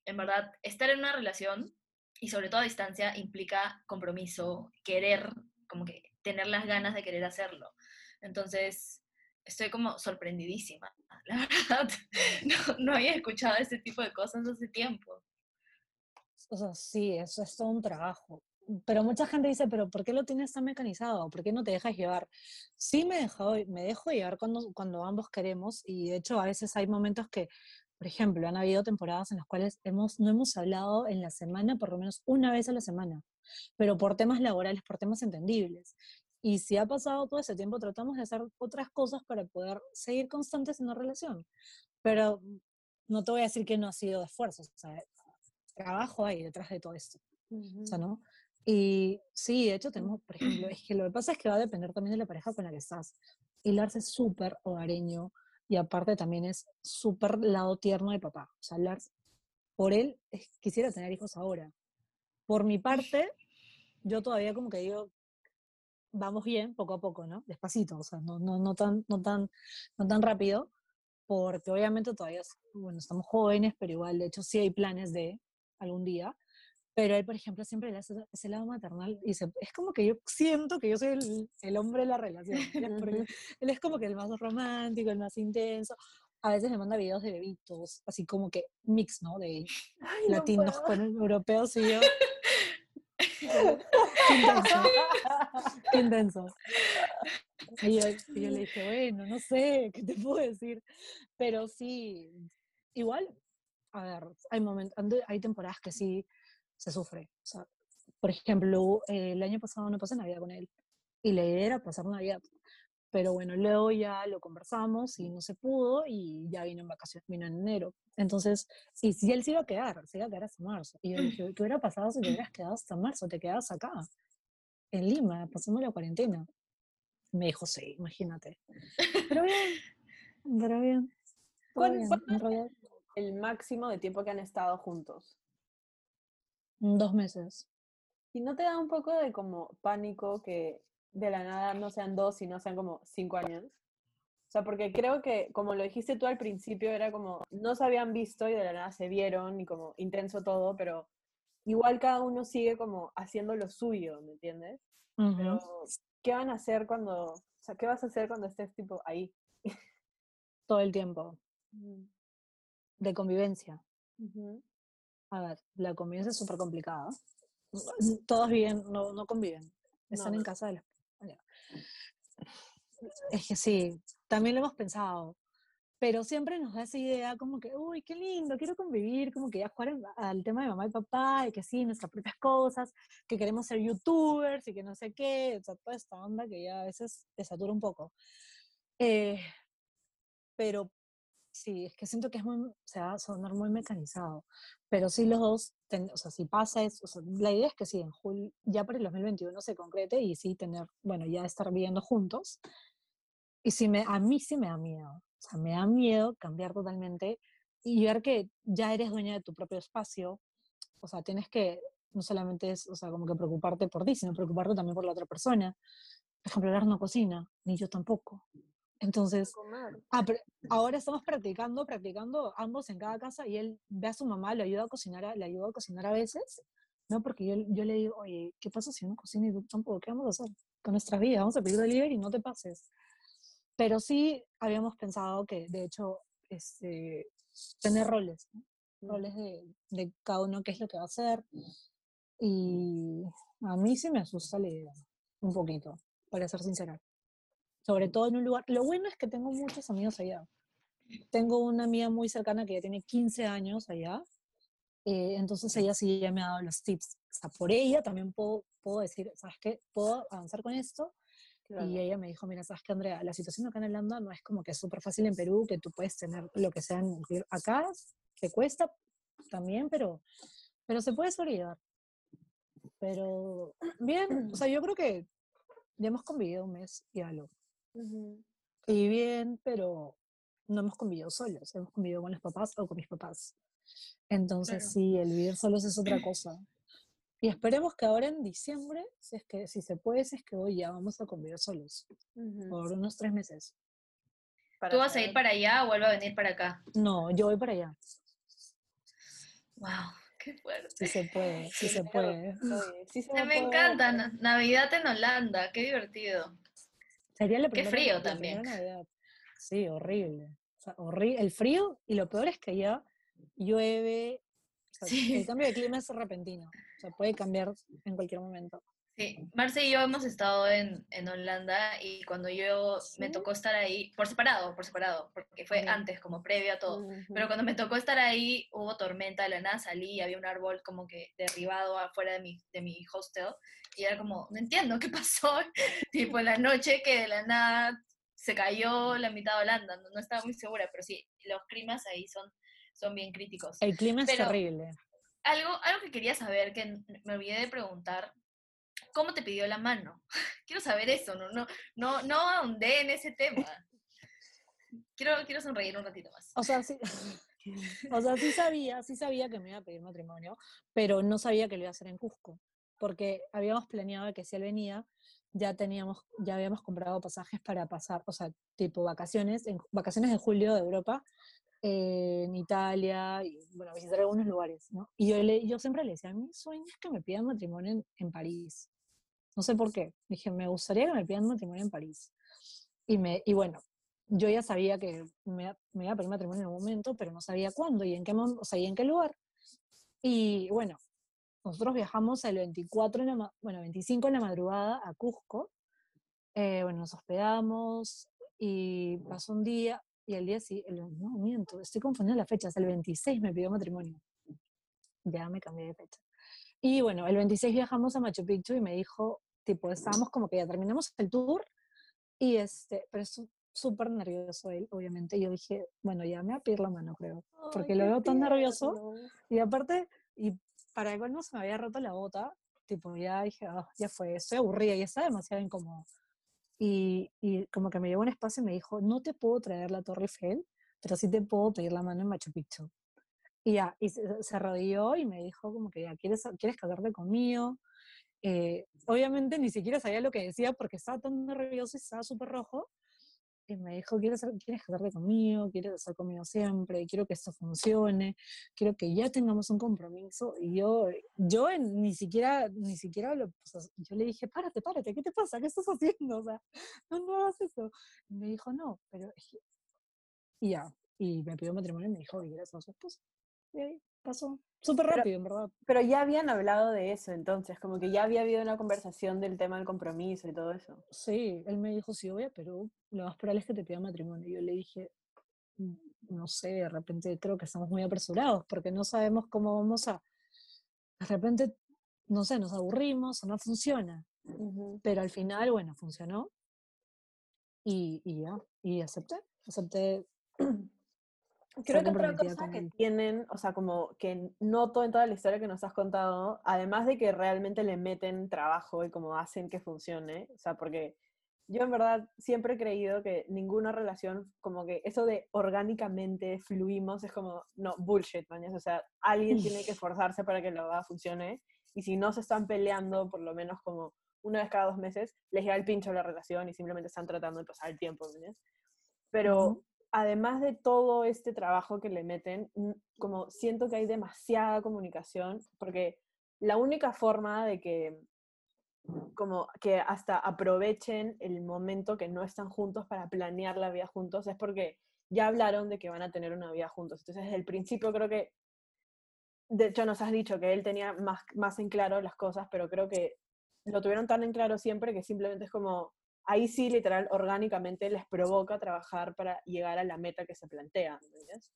en verdad estar en una relación y sobre todo a distancia implica compromiso, querer, como que tener las ganas de querer hacerlo. Entonces, estoy como sorprendidísima. [laughs] La verdad, no, no había escuchado ese tipo de cosas hace tiempo. O sea, sí, eso es todo un trabajo. Pero mucha gente dice, pero ¿por qué lo tienes tan mecanizado? ¿Por qué no te dejas llevar? Sí me dejo, me dejo llevar cuando, cuando ambos queremos y de hecho a veces hay momentos que, por ejemplo, han habido temporadas en las cuales hemos, no hemos hablado en la semana, por lo menos una vez a la semana, pero por temas laborales, por temas entendibles. Y si ha pasado todo ese tiempo, tratamos de hacer otras cosas para poder seguir constantes en la relación. Pero no te voy a decir que no ha sido de esfuerzo, o sea, trabajo hay detrás de todo esto. O sea, ¿no? Y sí, de hecho tenemos, por ejemplo, es que lo que pasa es que va a depender también de la pareja con la que estás. Y Lars es súper hogareño y aparte también es súper lado tierno de papá. O sea, Lars, por él, es- quisiera tener hijos ahora. Por mi parte, yo todavía como que digo, vamos bien, poco a poco, ¿no? Despacito, o sea, no, no, no, tan, no, tan, no tan rápido, porque obviamente todavía, bueno, estamos jóvenes, pero igual, de hecho, sí hay planes de algún día. Pero él, por ejemplo, siempre le hace ese lado maternal y se, es como que yo siento que yo soy el, el hombre de la relación. [laughs] él es como que el más romántico, el más intenso. A veces me manda videos de bebitos, así como que mix, ¿no? De Ay, latinos con europeos y yo. [laughs] Qué intenso, qué intenso. Y yo, y yo le dije, bueno, no sé, ¿qué te puedo decir? Pero sí, igual, a ver, hay momentos, hay temporadas que sí se sufre. O sea, por ejemplo, eh, el año pasado no pasé Navidad con él y la idea era pasar Navidad. Pero bueno, luego ya lo conversamos y no se pudo y ya vino en vacaciones, vino en enero. Entonces, y si él se iba a quedar, se iba a quedar hasta marzo. Y yo le dije, ¿qué hubiera pasado si te hubieras quedado hasta marzo? Te quedas acá, en Lima, pasando la cuarentena. Me dijo, sí, imagínate. Pero [laughs] bien, pero bien. todo ¿Cuán- bien, realidad, El máximo de tiempo que han estado juntos. Dos meses. ¿Y no te da un poco de como pánico que de la nada no sean dos, sino sean como cinco años? O sea, porque creo que, como lo dijiste tú al principio, era como, no se habían visto y de la nada se vieron y como intenso todo, pero igual cada uno sigue como haciendo lo suyo, ¿me entiendes? Pero, ¿qué van a hacer cuando, o sea, qué vas a hacer cuando estés tipo ahí? Todo el tiempo, de convivencia. A ver, la convivencia es súper complicada. Todos viven, no, no conviven. Están No. en casa de ya. Es que sí, también lo hemos pensado. Pero siempre nos da esa idea como que, uy, qué lindo, quiero convivir, como que ya jugar al tema de mamá y papá, y que sí, nuestras propias cosas, que queremos ser youtubers y que no sé qué, o sea, toda esta onda que ya a veces te satura un poco. Eh, pero sí, es que siento que es muy, se va a sonar muy mecanizado. Pero sí los dos, ten- o sea, si pasa eso, o sea, la idea es que sí, en julio, ya para el 2021 se concrete y sí tener, bueno, ya estar viviendo juntos. Y sí me, a mí sí me da miedo, o sea, me da miedo cambiar totalmente y ver que ya eres dueña de tu propio espacio, o sea, tienes que, no solamente es, o sea, como que preocuparte por ti, sino preocuparte también por la otra persona. Por ejemplo, Lars no cocina, ni yo tampoco. Entonces. Ah, ahora estamos practicando, practicando ambos en cada casa y él ve a su mamá, le ayuda a cocinar, a- le ayuda a cocinar a veces, ¿no? Porque yo, yo le digo, oye, ¿qué pasa si no cocina y tú tampoco? ¿Qué vamos a hacer con nuestras vidas? Vamos a pedir delivery y no te pases. Pero sí habíamos pensado que, de hecho, este, tener roles, ¿no? roles de, de cada uno, qué es lo que va a hacer. Y a mí sí me asusta la idea, un poquito, para ser sincera. Sobre todo en un lugar. Lo bueno es que tengo muchos amigos allá. Tengo una amiga muy cercana que ya tiene 15 años allá. eh, entonces ella sí ya me ha dado los tips. O sea, por ella también puedo, puedo decir, ¿sabes qué? Puedo avanzar con esto. Claro. Y ella me dijo, mira, ¿sabes qué, Andrea? La situación acá en Holanda no es como que es súper fácil en Perú, que tú puedes tener lo que sea en- acá. Te cuesta también, pero, pero se puede sobrellevar. Pero bien, o sea, yo creo que ya hemos convivido un mes y algo. Y bien, pero no hemos convivido solos, hemos convivido con los papás o con mis papás. Entonces Claro. sí, el vivir solos es otra [clears throat] cosa. Y esperemos que ahora en diciembre, si es que si se puede, si es que hoy ya vamos a convivir solos por unos tres meses. Para ¿Tú vas a ir para allá o vuelve a venir para acá? No, yo voy para allá. Wow, qué fuerte. Si se puede, si se Pero, puede. oye, sí se a Me encanta, Navidad en Holanda, qué divertido. Sería la Qué primera, frío la también. primera Navidad. Sí, horrible. O sea, horri- el frío y lo peor es que allá llueve. o sea, Sí. El cambio de clima es repentino. O sea, puede cambiar en cualquier momento. Sí, Marce y yo hemos estado en, en Holanda y cuando yo me ¿Sí? tocó estar ahí, por separado, por separado, porque fue antes, como previo a todo. Ujú. Pero cuando me tocó estar ahí, hubo tormenta, de la nada salí y había un árbol como que derribado afuera de mi, de mi hostel. Y era como, no entiendo qué pasó. [laughs] tipo en la noche que de la nada se cayó la mitad de Holanda. No, no estaba muy segura, pero sí, los climas ahí son, son bien críticos. El clima es Pero- terrible. Algo, algo que quería saber, que me olvidé de preguntar, ¿cómo te pidió la mano? [laughs] Quiero saber eso, no, no, no, no ahondé en ese tema. Quiero, quiero sonreír un ratito más. O sea, sí, o sea, sí sabía, sí sabía que me iba a pedir matrimonio, pero no sabía que lo iba a hacer en Cusco, porque habíamos planeado que si él venía, ya teníamos, ya habíamos comprado pasajes para pasar, o sea, tipo vacaciones, en, vacaciones de julio de Europa, eh, en Italia, y bueno, visitar algunos lugares, ¿no? Y yo, le, yo siempre le decía, mi sueño es que me pidan matrimonio en, en París. No sé por qué. Dije, me gustaría que me pidan matrimonio en París. Y, me, y bueno, yo ya sabía que me, me iba a pedir matrimonio en un momento, pero no sabía cuándo y en qué, o sea, y en qué lugar. Y bueno, nosotros viajamos el 24, en la, bueno, 25 en la madrugada a Cusco. Eh, bueno, nos hospedamos y pasó un día y el día sí, el, no miento, estoy confundiendo las fechas, el 26 me pidió matrimonio. Ya me cambié de fecha. Y bueno, el 26 viajamos a Machu Picchu y me dijo, tipo, estábamos como que ya terminamos el tour y este, pero es súper nervioso él, obviamente. Y yo dije, bueno, ya me va a pedir la mano, creo. porque Ay, lo veo tan nervioso. Y aparte, y para colmo se me había roto la bota, tipo, ya dije, "Ah, ya fue, estoy aburrida y está demasiado incómodo. Y, y como que me llevó a un espacio y me dijo, no te puedo traer la Torre Eiffel, pero sí te puedo pedir la mano en Machu Picchu. Y ya, y se, se arrodilló y me dijo como que ya, ¿quieres, quieres casarte conmigo? Eh, obviamente ni siquiera sabía lo que decía porque estaba tan nervioso y estaba súper rojo. Y me dijo, ¿quieres, ¿quieres casarte conmigo? ¿Quieres estar conmigo siempre? Quiero que esto funcione. Quiero que ya tengamos un compromiso. Y yo, yo ni siquiera, ni siquiera lo, sea, yo le dije, párate, párate, ¿qué te pasa? ¿Qué estás haciendo? O sea, [laughs] no, no hagas eso. Y me dijo, no, pero es que-". Y ya, y me pidió matrimonio y me dijo, ¿quieres ser su esposa? Y ahí pasó. Súper rápido, en verdad. Pero ya habían hablado de eso entonces, como que ya había habido una conversación del tema del compromiso y todo eso. Sí, él me dijo, si voy a Perú, lo más probable es que te pida matrimonio. Y yo le dije, "Mm, no sé, de repente creo que estamos muy apresurados porque no sabemos cómo vamos a... De repente, no sé, nos aburrimos o no funciona. Pero al final, bueno, funcionó. Y, y ya, y acepté, acepté. Creo que otra cosa que tienen, o sea, como que noto en toda la historia que nos has contado, además de que realmente le meten trabajo y como hacen que funcione, o sea, porque yo en verdad siempre he creído que ninguna relación, como que eso de orgánicamente fluimos, es como, no, bullshit, mañas, o sea, alguien tiene que esforzarse para que la boda funcione, y si no se están peleando, por lo menos como una vez cada dos meses, les llega el pincho la relación y simplemente están tratando de pasar el tiempo, mañas. Pero Ujú. Además de todo este trabajo que le meten, mm, como siento que hay demasiada comunicación, porque la única forma de que como que hasta aprovechen el momento que no están juntos para planear la vida juntos es porque ya hablaron de que van a tener una vida juntos. Entonces, desde el principio creo que, de hecho nos has dicho que él tenía más, más en claro las cosas, pero creo que lo tuvieron tan en claro siempre que simplemente es como, ahí sí, literal, orgánicamente les provoca trabajar para llegar a la meta que se plantea. ¿entiendes?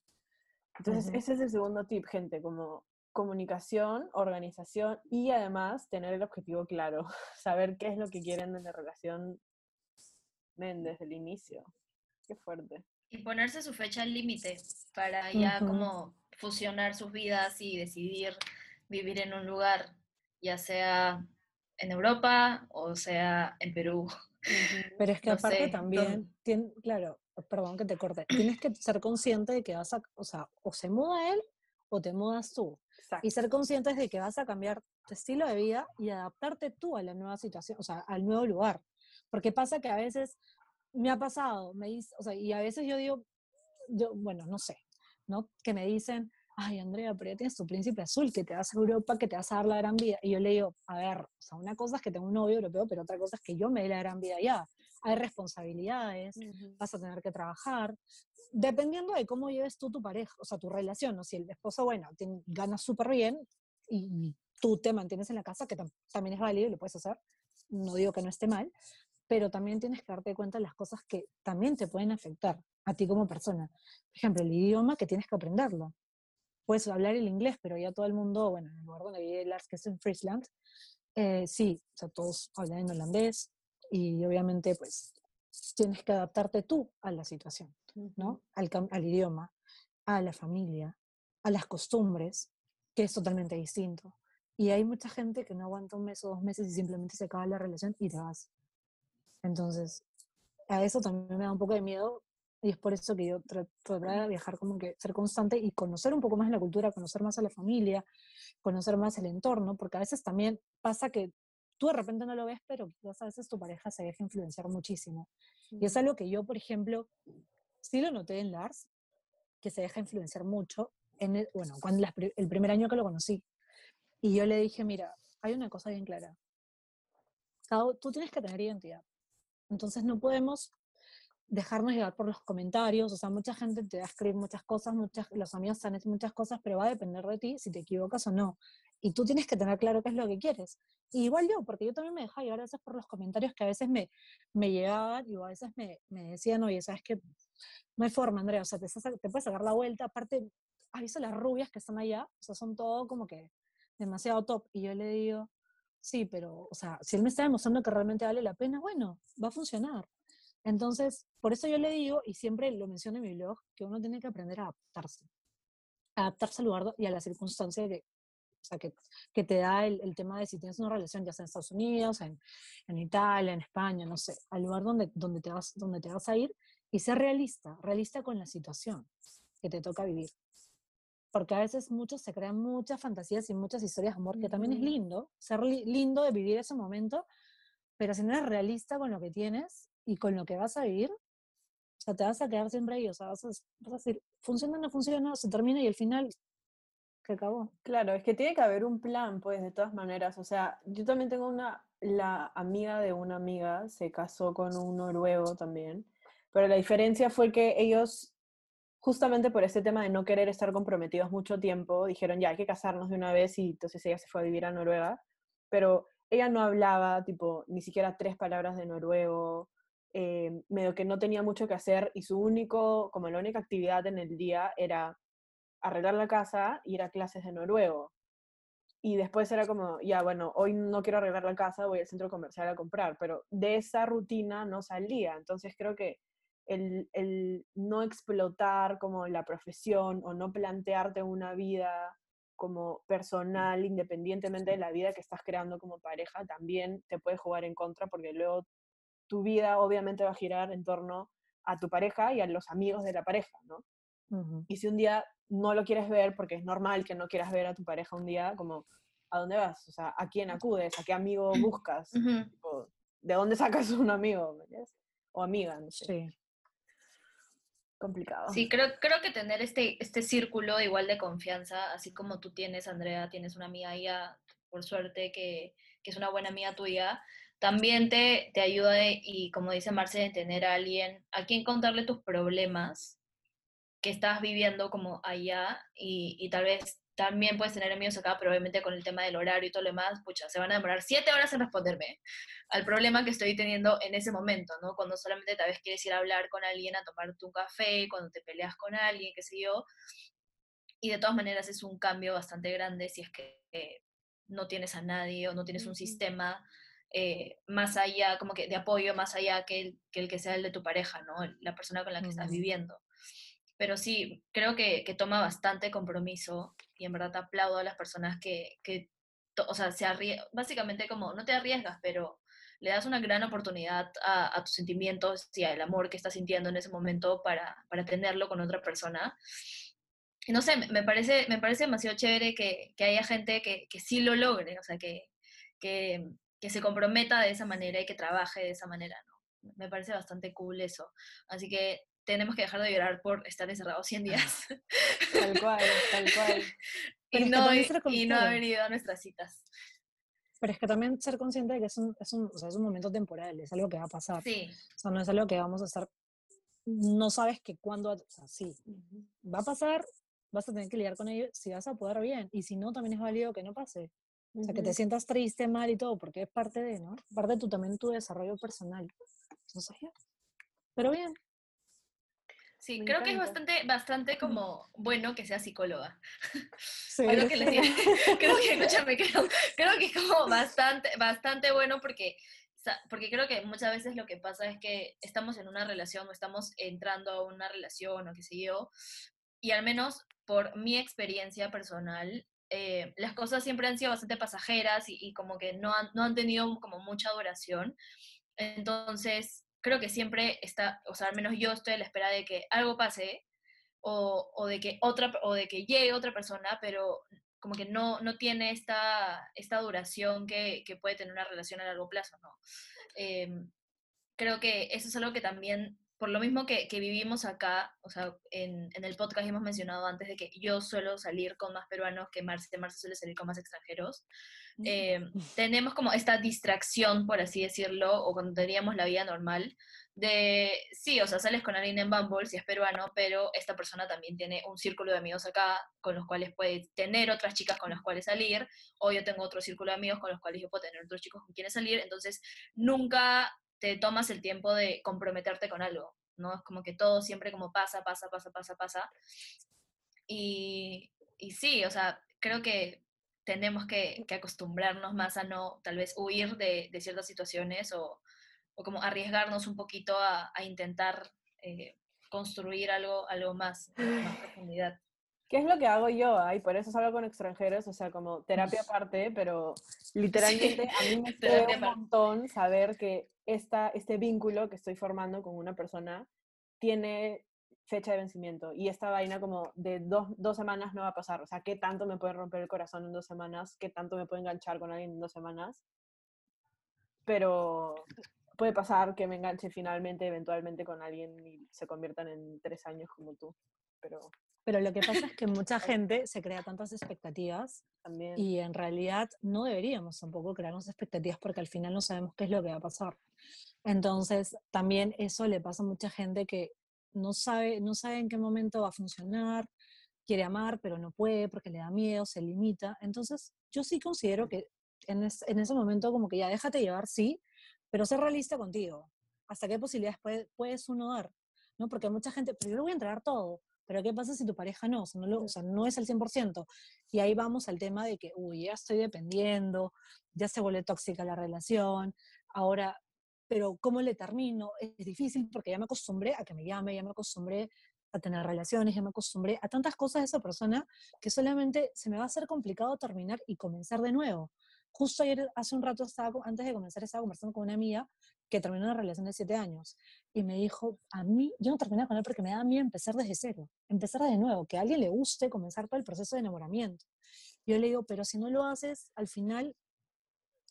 Entonces, ese es el segundo tip, gente, como comunicación, organización y además tener el objetivo claro, [laughs] saber qué es lo que quieren de la relación men, desde el inicio. Qué fuerte. Y ponerse su fecha límite para ya como fusionar sus vidas y decidir vivir en un lugar, ya sea en Europa o sea en Perú. Pero es que No aparte sé, también, tien- claro, perdón que te corte, tienes que ser consciente de que vas a, o sea, o se muda él o te mudas tú. Exacto. Y ser conscientes de que vas a cambiar tu estilo de vida y adaptarte tú a la nueva situación, o sea, al nuevo lugar. Porque pasa que a veces me ha pasado, me dice, o sea, y a veces yo digo, yo, bueno, no sé, ¿no? Que me dicen, ay, Andrea, pero ya tienes tu príncipe azul, que te vas a Europa, que te vas a dar la gran vida. Y yo le digo, a ver, o sea, una cosa es que tengo un novio europeo, pero otra cosa es que yo me dé la gran vida allá. Hay responsabilidades, Ujú. vas a tener que trabajar, dependiendo de cómo lleves tú tu pareja, o sea, tu relación, ¿no? Si el esposo, bueno, tien- gana súper bien y, y tú te mantienes en la casa, que tam- también es válido y lo puedes hacer, no digo que no esté mal, pero también tienes que darte cuenta de las cosas que también te pueden afectar a ti como persona. Por ejemplo, el idioma que tienes que aprenderlo. Puedes hablar el inglés, pero ya todo el mundo, bueno, en el lugar donde vive Lars, que es en Friesland, eh, sí, o sea, todos hablan en holandés y obviamente pues tienes que adaptarte tú a la situación, ¿no? Al, al idioma, a la familia, a las costumbres, que es totalmente distinto. Y hay mucha gente que no aguanta un mes o dos meses y simplemente se acaba la relación y te vas. Entonces, a eso también me da un poco de miedo y es por eso que yo tra- trataré de viajar como que ser constante y conocer un poco más la cultura, conocer más a la familia, conocer más el entorno, porque a veces también pasa que tú de repente no lo ves, pero quizás a veces tu pareja se deja influenciar muchísimo. Y es algo que yo, por ejemplo, sí lo noté en Lars, que se deja influenciar mucho, en el, bueno, cuando las el primer año que lo conocí. Y yo le dije, mira, hay una cosa bien clara. Tú tienes que tener identidad. Entonces no podemos dejarnos llevar por los comentarios, o sea, mucha gente te va a escribir muchas cosas, muchas, los amigos han hecho muchas cosas, pero va a depender de ti si te equivocas o no. Y tú tienes que tener claro qué es lo que quieres. Y igual yo, porque yo también me dejaba llevar a veces por los comentarios que a veces me, me llegaban y a veces me, me decían, oye, ¿sabes qué? No hay forma, Andrea, o sea, te, te puedes sacar la vuelta, aparte, ¿has visto las rubias que están allá? O sea, son todo como que demasiado top. Y yo le digo, sí, pero, o sea, si él me está demostrando que realmente vale la pena, bueno, va a funcionar. Entonces, por eso yo le digo, y siempre lo menciono en mi blog, que uno tiene que aprender a adaptarse. Adaptarse al lugar y a la circunstancia que, o sea, que, que te da el, el tema de si tienes una relación, ya sea en Estados Unidos, en, en Italia, en España, no sé, al lugar donde, donde, te vas, donde te vas a ir y ser realista, realista con la situación que te toca vivir. Porque a veces muchos se crean muchas fantasías y muchas historias de amor, que también es lindo, ser li- lindo de vivir ese momento, pero si no eres realista con lo que tienes y con lo que vas a vivir, o sea, te vas a quedar siempre ahí, o sea, vas a, decir, funciona, no funciona, se termina y al final, que acabó. Claro, es que tiene que haber un plan, pues, de todas maneras. O sea, yo también tengo una, la amiga de una amiga se casó con un noruego también, pero la diferencia fue que ellos, justamente por este tema de no querer estar comprometidos mucho tiempo, dijeron, ya, hay que casarnos de una vez y entonces ella se fue a vivir a Noruega, pero ella no hablaba, tipo, ni siquiera tres palabras de noruego, eh, medio que no tenía mucho que hacer y su único, como la única actividad en el día era arreglar la casa e ir a clases de noruego. Y después era como, ya, bueno, hoy no quiero arreglar la casa, voy al centro comercial a comprar, pero de esa rutina no salía. Entonces creo que el, el no explotar como la profesión o no plantearte una vida como personal, independientemente de la vida que estás creando como pareja, también te puede jugar en contra porque luego tu vida obviamente va a girar en torno a tu pareja y a los amigos de la pareja, ¿no? Ujú. Y si un día no lo quieres ver, porque es normal que no quieras ver a tu pareja un día, como, ¿a dónde vas? O sea, ¿a quién acudes? ¿A qué amigo [clears throat] buscas? Ujú. Tipo, ¿De dónde sacas [laughs] un amigo? O amiga, no sé. Sí. Complicado. Sí, creo, creo que tener este, este círculo igual de confianza, así como tú tienes, Andrea, tienes una amiga ya, por suerte, que, que es una buena amiga tuya, también te, te ayuda, de- y como dice Marce, de tener a alguien a quien contarle tus problemas que estás viviendo como allá, y, y tal vez también puedes tener amigos acá, pero obviamente con el tema del horario y todo lo demás, pucha, se van a demorar siete horas en responderme al problema que estoy teniendo en ese momento, ¿no? Cuando solamente tal vez quieres ir a hablar con alguien, a tomarte un café, cuando te peleas con alguien, qué sé yo. Y de todas maneras es un cambio bastante grande si es que eh, no tienes a nadie o no tienes un sistema eh, más allá, como que de apoyo más allá que el, que el que sea el de tu pareja, ¿no? La persona con la que estás viviendo. Pero sí, creo que, que toma bastante compromiso y en verdad te aplaudo a las personas que, que to- o sea, se básicamente como, no te arriesgas, pero le das una gran oportunidad a, tus sentimientos y al amor que estás sintiendo en ese momento para, para tenerlo con otra persona. Y no sé, me parece, me parece demasiado chévere que, que haya gente que, que, sí lo logre, o sea, que, que, que se comprometa de esa manera y que trabaje de esa manera, ¿no? Me parece bastante cool eso. Así que tenemos que dejar de llorar por estar encerrados 100 días. [laughs] Tal cual, tal cual. [laughs] y, no, y, no haber ido a nuestras citas. Pero es que también ser consciente de que es un, es un, o sea, es un momento temporal, es algo que va a pasar. Sí. O sea, no es algo que vamos a estar, no sabes que cuándo, o sea, sí, va a pasar, vas a tener que lidiar con ello, si vas a poder bien, y si no, también es válido que no pase. O sea, que te sientas triste, mal y todo, porque es parte de, ¿no? Parte de tu, también tu desarrollo personal. Entonces, ya. Pero bien, Sí, creo que es bastante, bastante como bueno que sea psicóloga. [laughs] Sí. creo, que [laughs] [laughs] creo que, escúchame, creo, creo, que es como bastante, bastante bueno porque, porque creo que muchas veces lo que pasa es que estamos en una relación o estamos entrando a una relación o qué sé yo, y al menos por mi experiencia personal, eh, las cosas siempre han sido bastante pasajeras y, como que no han, no han tenido como mucha duración. Entonces, creo que siempre está, o sea, al menos yo estoy a la espera de que algo pase o, o de, que otra, o de que llegue otra persona, pero como que no, no tiene esta, esta duración que, que puede tener una relación a largo plazo, ¿no? Em, creo que eso es algo que también por lo mismo que, que, vivimos acá, o sea, en, en, el podcast hemos mencionado antes de que yo suelo salir con más peruanos que Marce, Marce suele salir con más extranjeros, eh, tenemos como esta distracción, por así decirlo, o cuando teníamos la vida normal, de, sí, o sea, sales con alguien en Bumble si es peruano, pero esta persona también tiene un círculo de amigos acá con los cuales puede tener otras chicas con las cuales salir, o yo tengo otro círculo de amigos con los cuales yo puedo tener otros chicos con quienes salir, entonces nunca te tomas el tiempo de comprometerte con algo, ¿no? Es como que todo siempre como pasa, pasa, pasa, pasa, pasa. Y, y sí, o sea, creo que tenemos que, que, acostumbrarnos más a no tal vez huir de, de ciertas situaciones o, o, como arriesgarnos un poquito a, a intentar eh, construir algo, algo más, más [sighs] profundidad. ¿Qué es lo que hago yo? Y por eso salgo con extranjeros, o sea, como terapia aparte, pero literalmente a mí me [laughs] sirve un montón saber que esta, este vínculo que estoy formando con una persona tiene fecha de vencimiento y esta vaina como de dos, dos, semanas no va a pasar. O sea, ¿qué tanto me puede romper el corazón en dos semanas? ¿Qué tanto me puede enganchar con alguien en dos semanas? Pero puede pasar que me enganche finalmente, eventualmente con alguien y se conviertan en tres años como tú. Pero pero lo que pasa es que mucha gente se crea tantas expectativas También. y en realidad no deberíamos tampoco crearnos expectativas porque al final no sabemos qué es lo que va a pasar. Entonces, también eso le pasa a mucha gente que no sabe, no sabe en qué momento va a funcionar, quiere amar, pero no puede porque le da miedo, se limita. Entonces, yo sí considero que en, en ese momento como que ya déjate llevar, sí, pero ser realista contigo. ¿Hasta qué posibilidades puede, puedes uno dar? ¿No? Porque mucha gente, pero yo le voy a entregar todo. Pero ¿qué pasa si tu pareja no? O sea, no, o sea, no es el 100%. Y ahí vamos al tema de que, uy, ya estoy dependiendo, ya se vuelve tóxica la relación, ahora, pero ¿cómo le termino? Es difícil porque ya me acostumbré a que me llame, ya me acostumbré a tener relaciones, ya me acostumbré a tantas cosas de esa persona que solamente se me va a hacer complicado terminar y comenzar de nuevo. Justo ayer, hace un rato, estaba, antes de comenzar, estaba conversando con una amiga que terminó una relación de siete años y me dijo, a mí, yo no terminé con él porque me da miedo empezar desde cero, empezar de nuevo, que a alguien le guste comenzar todo el proceso de enamoramiento. Yo le digo, pero si no lo haces, al final,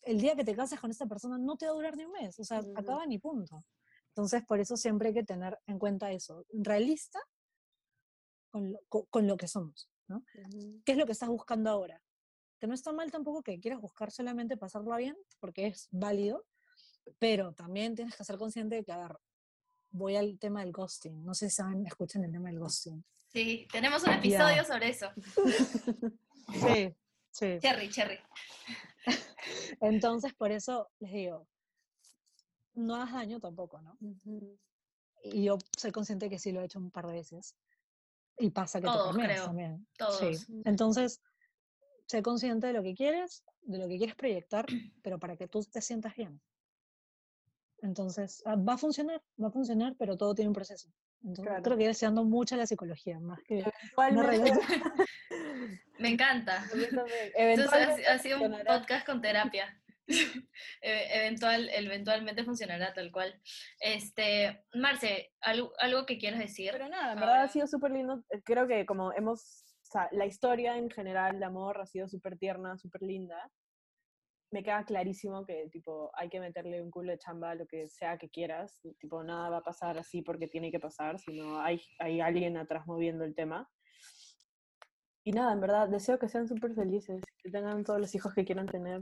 el día que te cases con esta persona no te va a durar ni un mes, o sea, acaba ni punto. Entonces, por eso siempre hay que tener en cuenta eso, realista con lo, con, lo que somos, ¿no? ¿Qué es lo que estás buscando ahora? Que no está mal tampoco que quieras buscar solamente pasarlo bien, porque es válido, pero también tienes que ser consciente de que, a ver, voy al tema del ghosting. No sé si saben, escuchan el tema del ghosting. Sí, tenemos un episodio sobre eso. [laughs] sí, sí. Cherry, cherry. [laughs] Entonces, por eso les digo, no hagas daño tampoco, ¿no? Y yo soy consciente que sí lo he hecho un par de veces. Y pasa que Todos, te creo. también. Todos. Sí. Entonces, sé consciente de lo que quieres, de lo que quieres proyectar, pero para que tú te sientas bien. Entonces, ah, va a funcionar, va a funcionar, pero todo tiene un proceso. Entonces, Creo que deseando mucho la psicología, más que [laughs] Me encanta. Entonces, ha, sido un podcast con terapia. [laughs] E- Eventual, eventualmente funcionará tal cual. Este, Marce, ¿algo, algo que quieras decir? Pero nada, en verdad ha sido súper lindo. Creo que como hemos, o sea, la historia en general de amor ha sido súper tierna, súper linda. Me queda clarísimo que, tipo, hay que meterle un culo de chamba a lo que sea que quieras. Tipo, nada va a pasar así porque tiene que pasar, sino hay, hay alguien atrás moviendo el tema. Y nada, en verdad, deseo que sean súper felices, que tengan todos los hijos que quieran tener.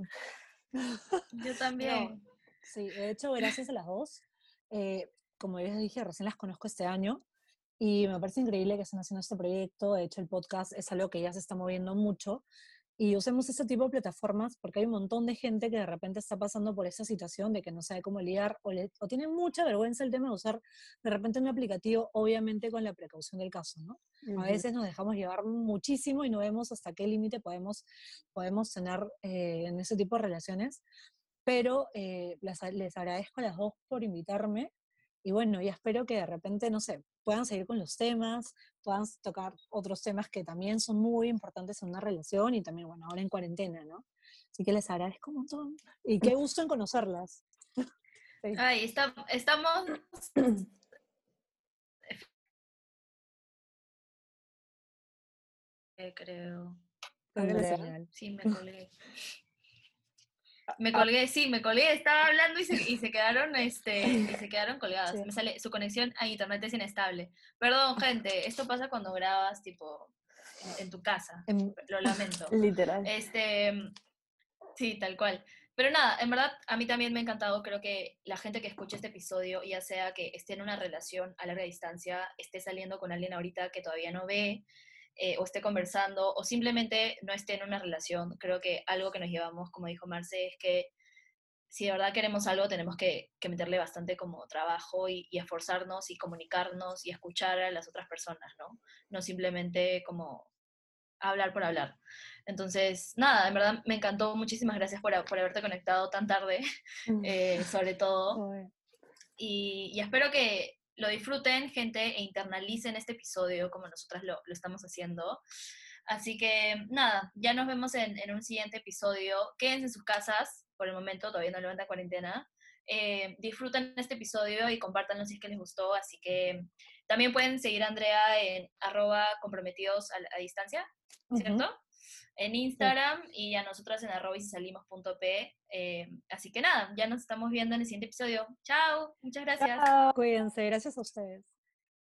Yo [laughs] también. Sí, de hecho, gracias a las dos. eh, como ya les dije, recién las conozco este año y me parece increíble que estén haciendo este proyecto. De hecho, el podcast es algo que ya se está moviendo mucho y usemos este tipo de plataformas porque hay un montón de gente que de repente está pasando por esa situación de que no sabe cómo lidiar o, le- o tiene mucha vergüenza el tema de usar de repente un aplicativo, obviamente con la precaución del caso, ¿no? A veces nos dejamos llevar muchísimo y no vemos hasta qué límite podemos, podemos tener eh, en ese tipo de relaciones. Pero eh, las a- les agradezco a las dos por invitarme y bueno, y espero que de repente, no sé, puedan seguir con los temas, puedan tocar otros temas que también son muy importantes en una relación y también, bueno, ahora en cuarentena, ¿no? Así que les agradezco un montón y qué gusto en conocerlas. Sí. Ay, está- estamos... [clears throat] Eh, creo. Sí, me colgué. Me colgué, sí, me colgué, estaba hablando y se, y se quedaron, este, y se [laughs] quedaron colgadas. Sí. Me sale, su conexión a internet es inestable. Perdón, [laughs] gente, esto pasa cuando grabas, tipo, en, en tu casa. Lo lamento. [laughs] Literal. Este, sí, tal cual. Pero nada, en verdad, a mí también me ha encantado. Creo que la gente que escuche este episodio, ya sea que esté en una relación a larga distancia, esté saliendo con alguien ahorita que todavía no ve, eh, o esté conversando, o simplemente no esté en una relación, creo que algo que nos llevamos, como dijo Marce, es que si de verdad queremos algo, tenemos que, que meterle bastante como trabajo y, y esforzarnos y comunicarnos y escuchar a las otras personas, ¿no? No simplemente como hablar por hablar. Entonces, nada, en verdad me encantó. Muchísimas gracias por, por haberte conectado tan tarde, [laughs] eh, sobre todo. [laughs] Y, y espero que lo disfruten, gente, e internalicen este episodio como nosotras lo, lo estamos haciendo. Así que, nada, ya nos vemos en, en un siguiente episodio. Quédense en sus casas, por el momento, todavía no levanta cuarentena. Eh, disfruten este episodio y compártanlo si es que les gustó. Así que también pueden seguir a Andrea en arroba comprometidos a, a distancia, ¿cierto? En Instagram y a nosotras en arroba y salimos.p. Eh, así que nada, ya nos estamos viendo en el siguiente episodio. Chao, muchas gracias. Chao. Cuídense, gracias a ustedes.